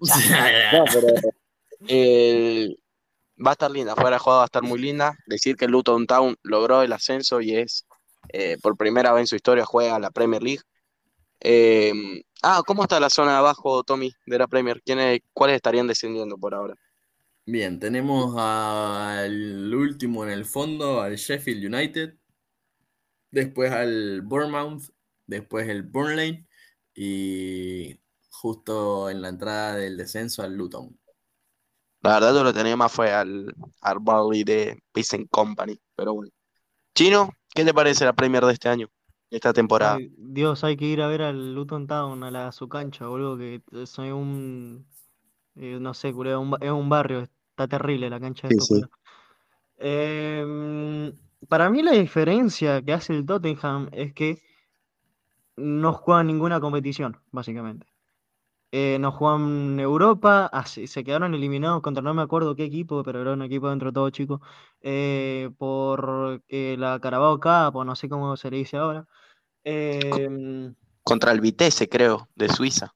Speaker 1: va a estar linda, fuera de juego va a estar muy linda. Decir que Luton Town logró el ascenso y es eh, por primera vez en su historia juega la Premier League. Em, ah, ¿cómo está la zona de abajo, Tommy, de la Premier? ¿Quiénes, ¿Cuáles estarían descendiendo por ahora?
Speaker 3: Bien, tenemos al último en el fondo, al Sheffield United, después al Bournemouth, después el Burnley y justo en la entrada del descenso al Luton.
Speaker 1: La verdad yo lo tenía más fue al, al Barley de Peace Company, pero bueno. Chino, ¿qué te parece la Premier de este año, esta temporada?
Speaker 2: Dios, hay que ir a ver al Luton Town, a, la, su cancha, boludo, que es un, eh, no sé, es un barrio, está terrible la cancha de sí, sí. Em, para mí la diferencia que hace el Tottenham es que no juegan ninguna competición, básicamente. Eh, no juegan Europa, así, se quedaron eliminados contra no me acuerdo qué equipo, pero era un equipo dentro de todo chico, eh, por eh, la Carabao Cup, o no sé cómo se le dice ahora. Em,
Speaker 1: Contra el Vitesse, creo, de Suiza.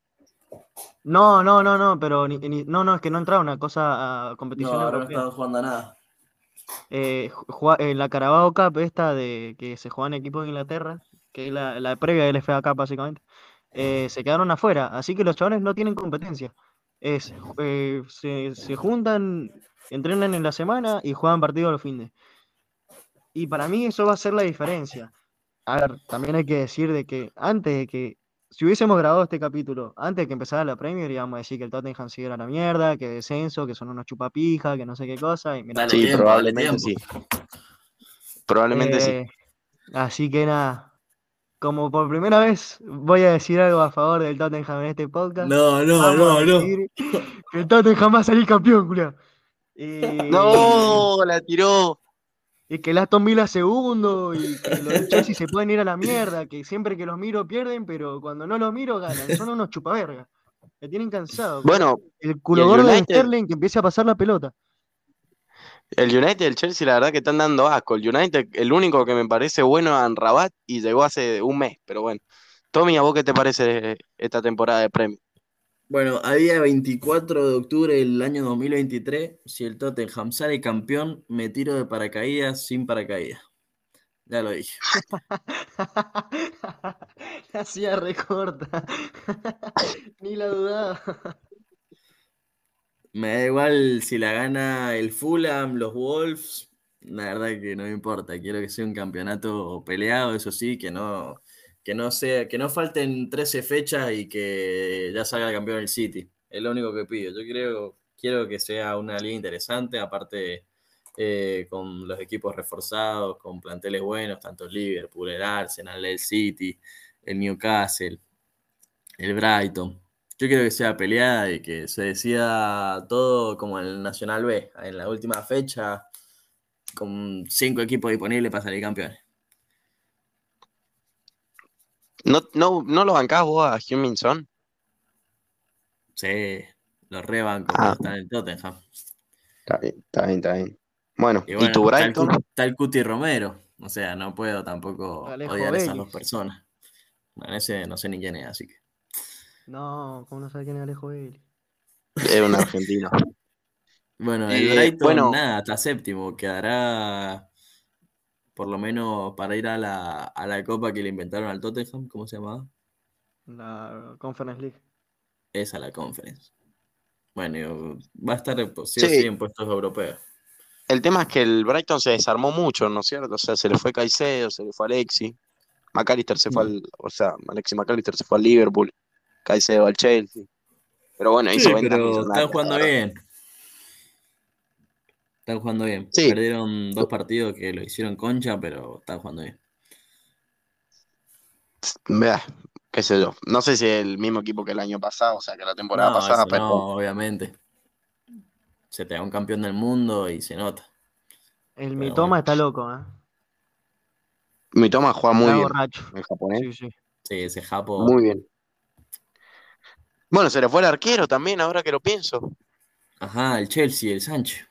Speaker 2: no, no, no, no, pero ni- ni- no, no, es que no entraba una cosa a competición
Speaker 3: No, ahora no estaban jugando a nada.
Speaker 2: Eh, ju- jua- eh, la Carabao Cup esta de que se juega en equipos de Inglaterra, que es la, la previa del FA Cup básicamente, eh, se quedaron afuera, así que los chavales no tienen competencia. Es, eh, se, se juntan, entrenan en la semana y juegan partidos los fines. Y para mí eso va a ser la diferencia. A ver, también hay que decir de que antes de que, si hubiésemos grabado este capítulo, antes de que empezara la Premier, íbamos a decir que el Tottenham sigue a la mierda, que descenso, que son unos chupapijas, que no sé qué cosa, y mirá,
Speaker 3: Dale
Speaker 1: Sí,
Speaker 3: tiempo,
Speaker 1: probablemente sí. Probablemente sí.
Speaker 2: Eh, Así que nada, como por primera vez voy a decir algo a favor del Tottenham en este podcast.
Speaker 3: No, no,
Speaker 2: Vamos
Speaker 3: no, no.
Speaker 2: que el Tottenham va a salir campeón, culiao. Y,
Speaker 1: ¡No! La tiró.
Speaker 2: y que el Aston Villa segundo y que los Chelsea se pueden ir a la mierda, que siempre que los miro pierden, pero cuando no los miro ganan. Son unos chupavergas. Me tienen cansado.
Speaker 1: Bueno,
Speaker 2: el culo gordo de? Sterling que empiece a pasar la pelota.
Speaker 1: El United y el Chelsea, la verdad que están dando asco. El United, el único que me parece bueno es Anrabat y llegó hace un mes, pero bueno. Tommy, ¿a vos qué te parece esta temporada de premio?
Speaker 3: Bueno, a día 24 de octubre del año 2023, si el Tottenham sale campeón, me tiro de paracaídas sin paracaídas. Ya lo dije.
Speaker 2: La hacía recorta. Ni la dudaba.
Speaker 3: Me da igual si la gana el Fulham, los Wolves, la verdad que no me importa. Quiero que sea un campeonato peleado, eso sí, que no, que no sea, que no falten 13 fechas y que ya salga campeón el City. Es lo único que pido. Yo creo, quiero que sea una liga interesante, aparte eh, con los equipos reforzados, con planteles buenos, tanto el Liverpool, el Arsenal, el City, el Newcastle, el Brighton. Yo quiero que sea peleada y que se decida todo como en el Nacional B, en la última fecha, con cinco equipos disponibles para salir campeones.
Speaker 1: ¿No, no, no lo bancás vos a Heung-Min Son?
Speaker 3: Sí, los rebancos
Speaker 1: Ah.
Speaker 3: están en Tottenham.
Speaker 1: Está bien, está bien, está bien. Bueno,
Speaker 3: Y
Speaker 1: ¿y,
Speaker 3: bueno,
Speaker 1: tu
Speaker 3: está el,
Speaker 1: Brighton?
Speaker 3: Está el Cuti Romero. O sea, no puedo tampoco
Speaker 2: Alejo
Speaker 3: odiar a esas dos personas. Bueno, ese no sé ni quién es, así que.
Speaker 2: No, ¿cómo no sabe quién es Alejo Vélez?
Speaker 1: Es un argentino.
Speaker 3: Bueno, el
Speaker 1: Eh,
Speaker 3: Brighton,
Speaker 1: bueno.
Speaker 3: nada, está séptimo. Quedará por lo menos para ir a la, a la copa que le inventaron al Tottenham. ¿Cómo se llamaba?
Speaker 2: La Conference League.
Speaker 3: Esa la conference. Bueno, y va a estar pues, sí o
Speaker 1: Sí.
Speaker 3: sí en puestos europeos.
Speaker 1: El tema es que el Brighton se desarmó mucho, ¿no es cierto? O sea, se le fue Caicedo, se le fue Alexi. McAllister se fue al, o sea, Alexi McAllister se fue al Liverpool, Caicedo al Chelsea. Pero bueno, hizo
Speaker 3: Sí, pero están jugando
Speaker 1: verdad.
Speaker 3: bien. Están jugando bien.
Speaker 1: Sí.
Speaker 3: Perdieron dos partidos que lo hicieron concha, pero están jugando bien.
Speaker 1: Vea, qué sé yo. No sé si es el mismo equipo que el año pasado, o sea, que la temporada
Speaker 3: No,
Speaker 1: pasada, pero
Speaker 3: no, obviamente. Se te da un campeón del mundo y se nota.
Speaker 2: El
Speaker 3: Pero
Speaker 2: Mitoma
Speaker 3: bueno.
Speaker 2: está loco, ¿eh?
Speaker 1: mi toma juega muy
Speaker 2: Está
Speaker 1: bien,
Speaker 2: borracho.
Speaker 1: el japonés.
Speaker 2: Sí, sí.
Speaker 3: Sí, ese Japo.
Speaker 1: Muy bien. Bueno, se le fue el arquero también, ahora que lo pienso.
Speaker 3: Ajá, el Chelsea, el Sánchez.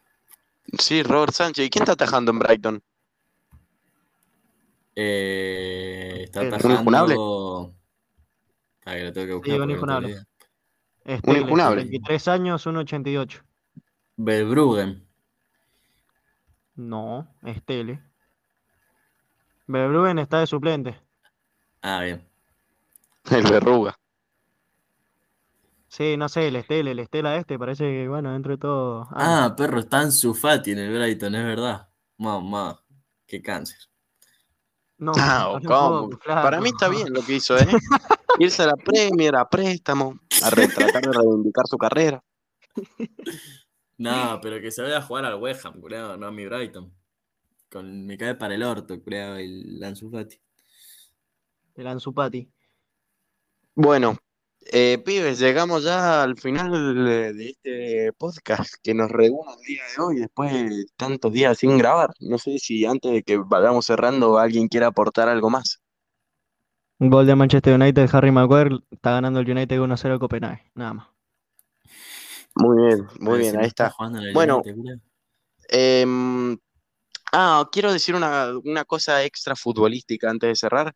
Speaker 1: Sí, Robert Sánchez. ¿Y quién está atajando en Brighton?
Speaker 3: Eh, está
Speaker 2: ¿Un
Speaker 1: injunable?
Speaker 3: atajando. Ah, que lo tengo que buscar
Speaker 2: Sí, un injunable.
Speaker 3: tengo idea.
Speaker 2: Estelle,
Speaker 1: injunable.
Speaker 2: 23 años, 1.88.
Speaker 3: Verbruggen.
Speaker 2: No, Estele. Verbruggen está de suplente.
Speaker 3: Ah, bien.
Speaker 1: El Verruga.
Speaker 2: Sí, no sé, el Estele, el Estela este, parece que, bueno, dentro de todo. ah,
Speaker 3: Ah, perro, está en Sufati en el Brighton, es verdad. Mamá, qué cáncer.
Speaker 2: no,
Speaker 1: Ah,
Speaker 2: un
Speaker 1: ¿cómo? Para mí está bien lo que hizo, ¿eh? Irse a la Premier, a préstamo, a re- tratar de reivindicar su carrera.
Speaker 3: No, pero que se vaya a jugar al West Ham, culiao, no a mi Brighton. Con, me cae para el orto, culiao, el Ansu Fati.
Speaker 2: El Ansu Fati.
Speaker 1: Bueno, Eh, pibes, llegamos ya al final de de este podcast que nos reúne el día de hoy después de tantos días sin grabar. No sé si antes de que vayamos cerrando alguien quiere aportar algo más.
Speaker 2: Un gol de Manchester United, Harry Maguire está ganando el United 1-0 a Copenhague, nada más.
Speaker 1: Muy bien, muy bien, ahí está. Bueno. Em, ah, quiero decir una, una cosa extra futbolística antes de cerrar.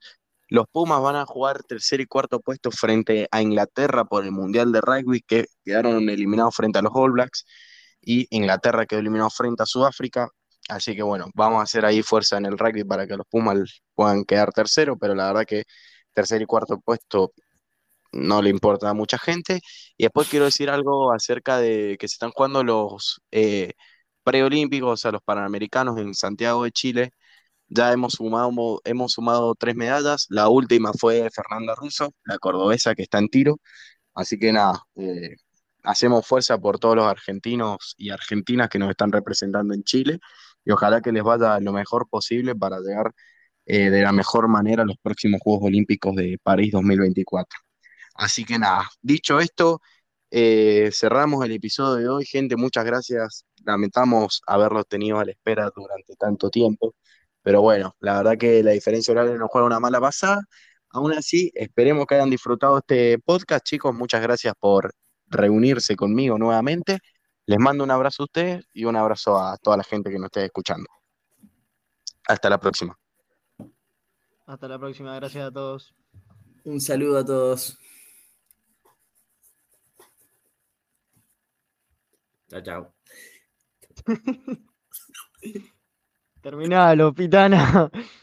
Speaker 1: Los Pumas van a jugar tercer y cuarto puesto frente a Inglaterra por el Mundial de Rugby, que quedaron eliminados frente a los All Blacks, y Inglaterra quedó eliminado frente a Sudáfrica. Así que bueno, vamos a hacer ahí fuerza en el rugby para que los Pumas puedan quedar tercero, pero la verdad que tercer y cuarto puesto no le importa a mucha gente. Y después quiero decir algo acerca de que se están jugando los eh, preolímpicos, a los Panamericanos en Santiago de Chile. Ya hemos sumado, mo- hemos sumado tres medallas. La última fue Fernanda Russo, la cordobesa que está en tiro. Así que nada, eh, hacemos fuerza por todos los argentinos y argentinas que nos están representando en Chile y ojalá que les vaya lo mejor posible para llegar eh, de la mejor manera a los próximos Juegos Olímpicos de París 2024. Así que nada, dicho esto, eh, cerramos el episodio de hoy. Gente, muchas gracias. Lamentamos haberlos tenido a la espera durante tanto tiempo, pero bueno, la verdad que la diferencia horaria nos juega una mala pasada. Aún así, esperemos que hayan disfrutado este podcast, chicos. Muchas gracias por reunirse conmigo nuevamente. Les mando un abrazo a ustedes y un abrazo a toda la gente que nos esté escuchando. Hasta la próxima.
Speaker 2: Hasta la próxima, gracias a todos.
Speaker 3: Un saludo a todos. Chao, chao.
Speaker 2: Terminalo, pitana.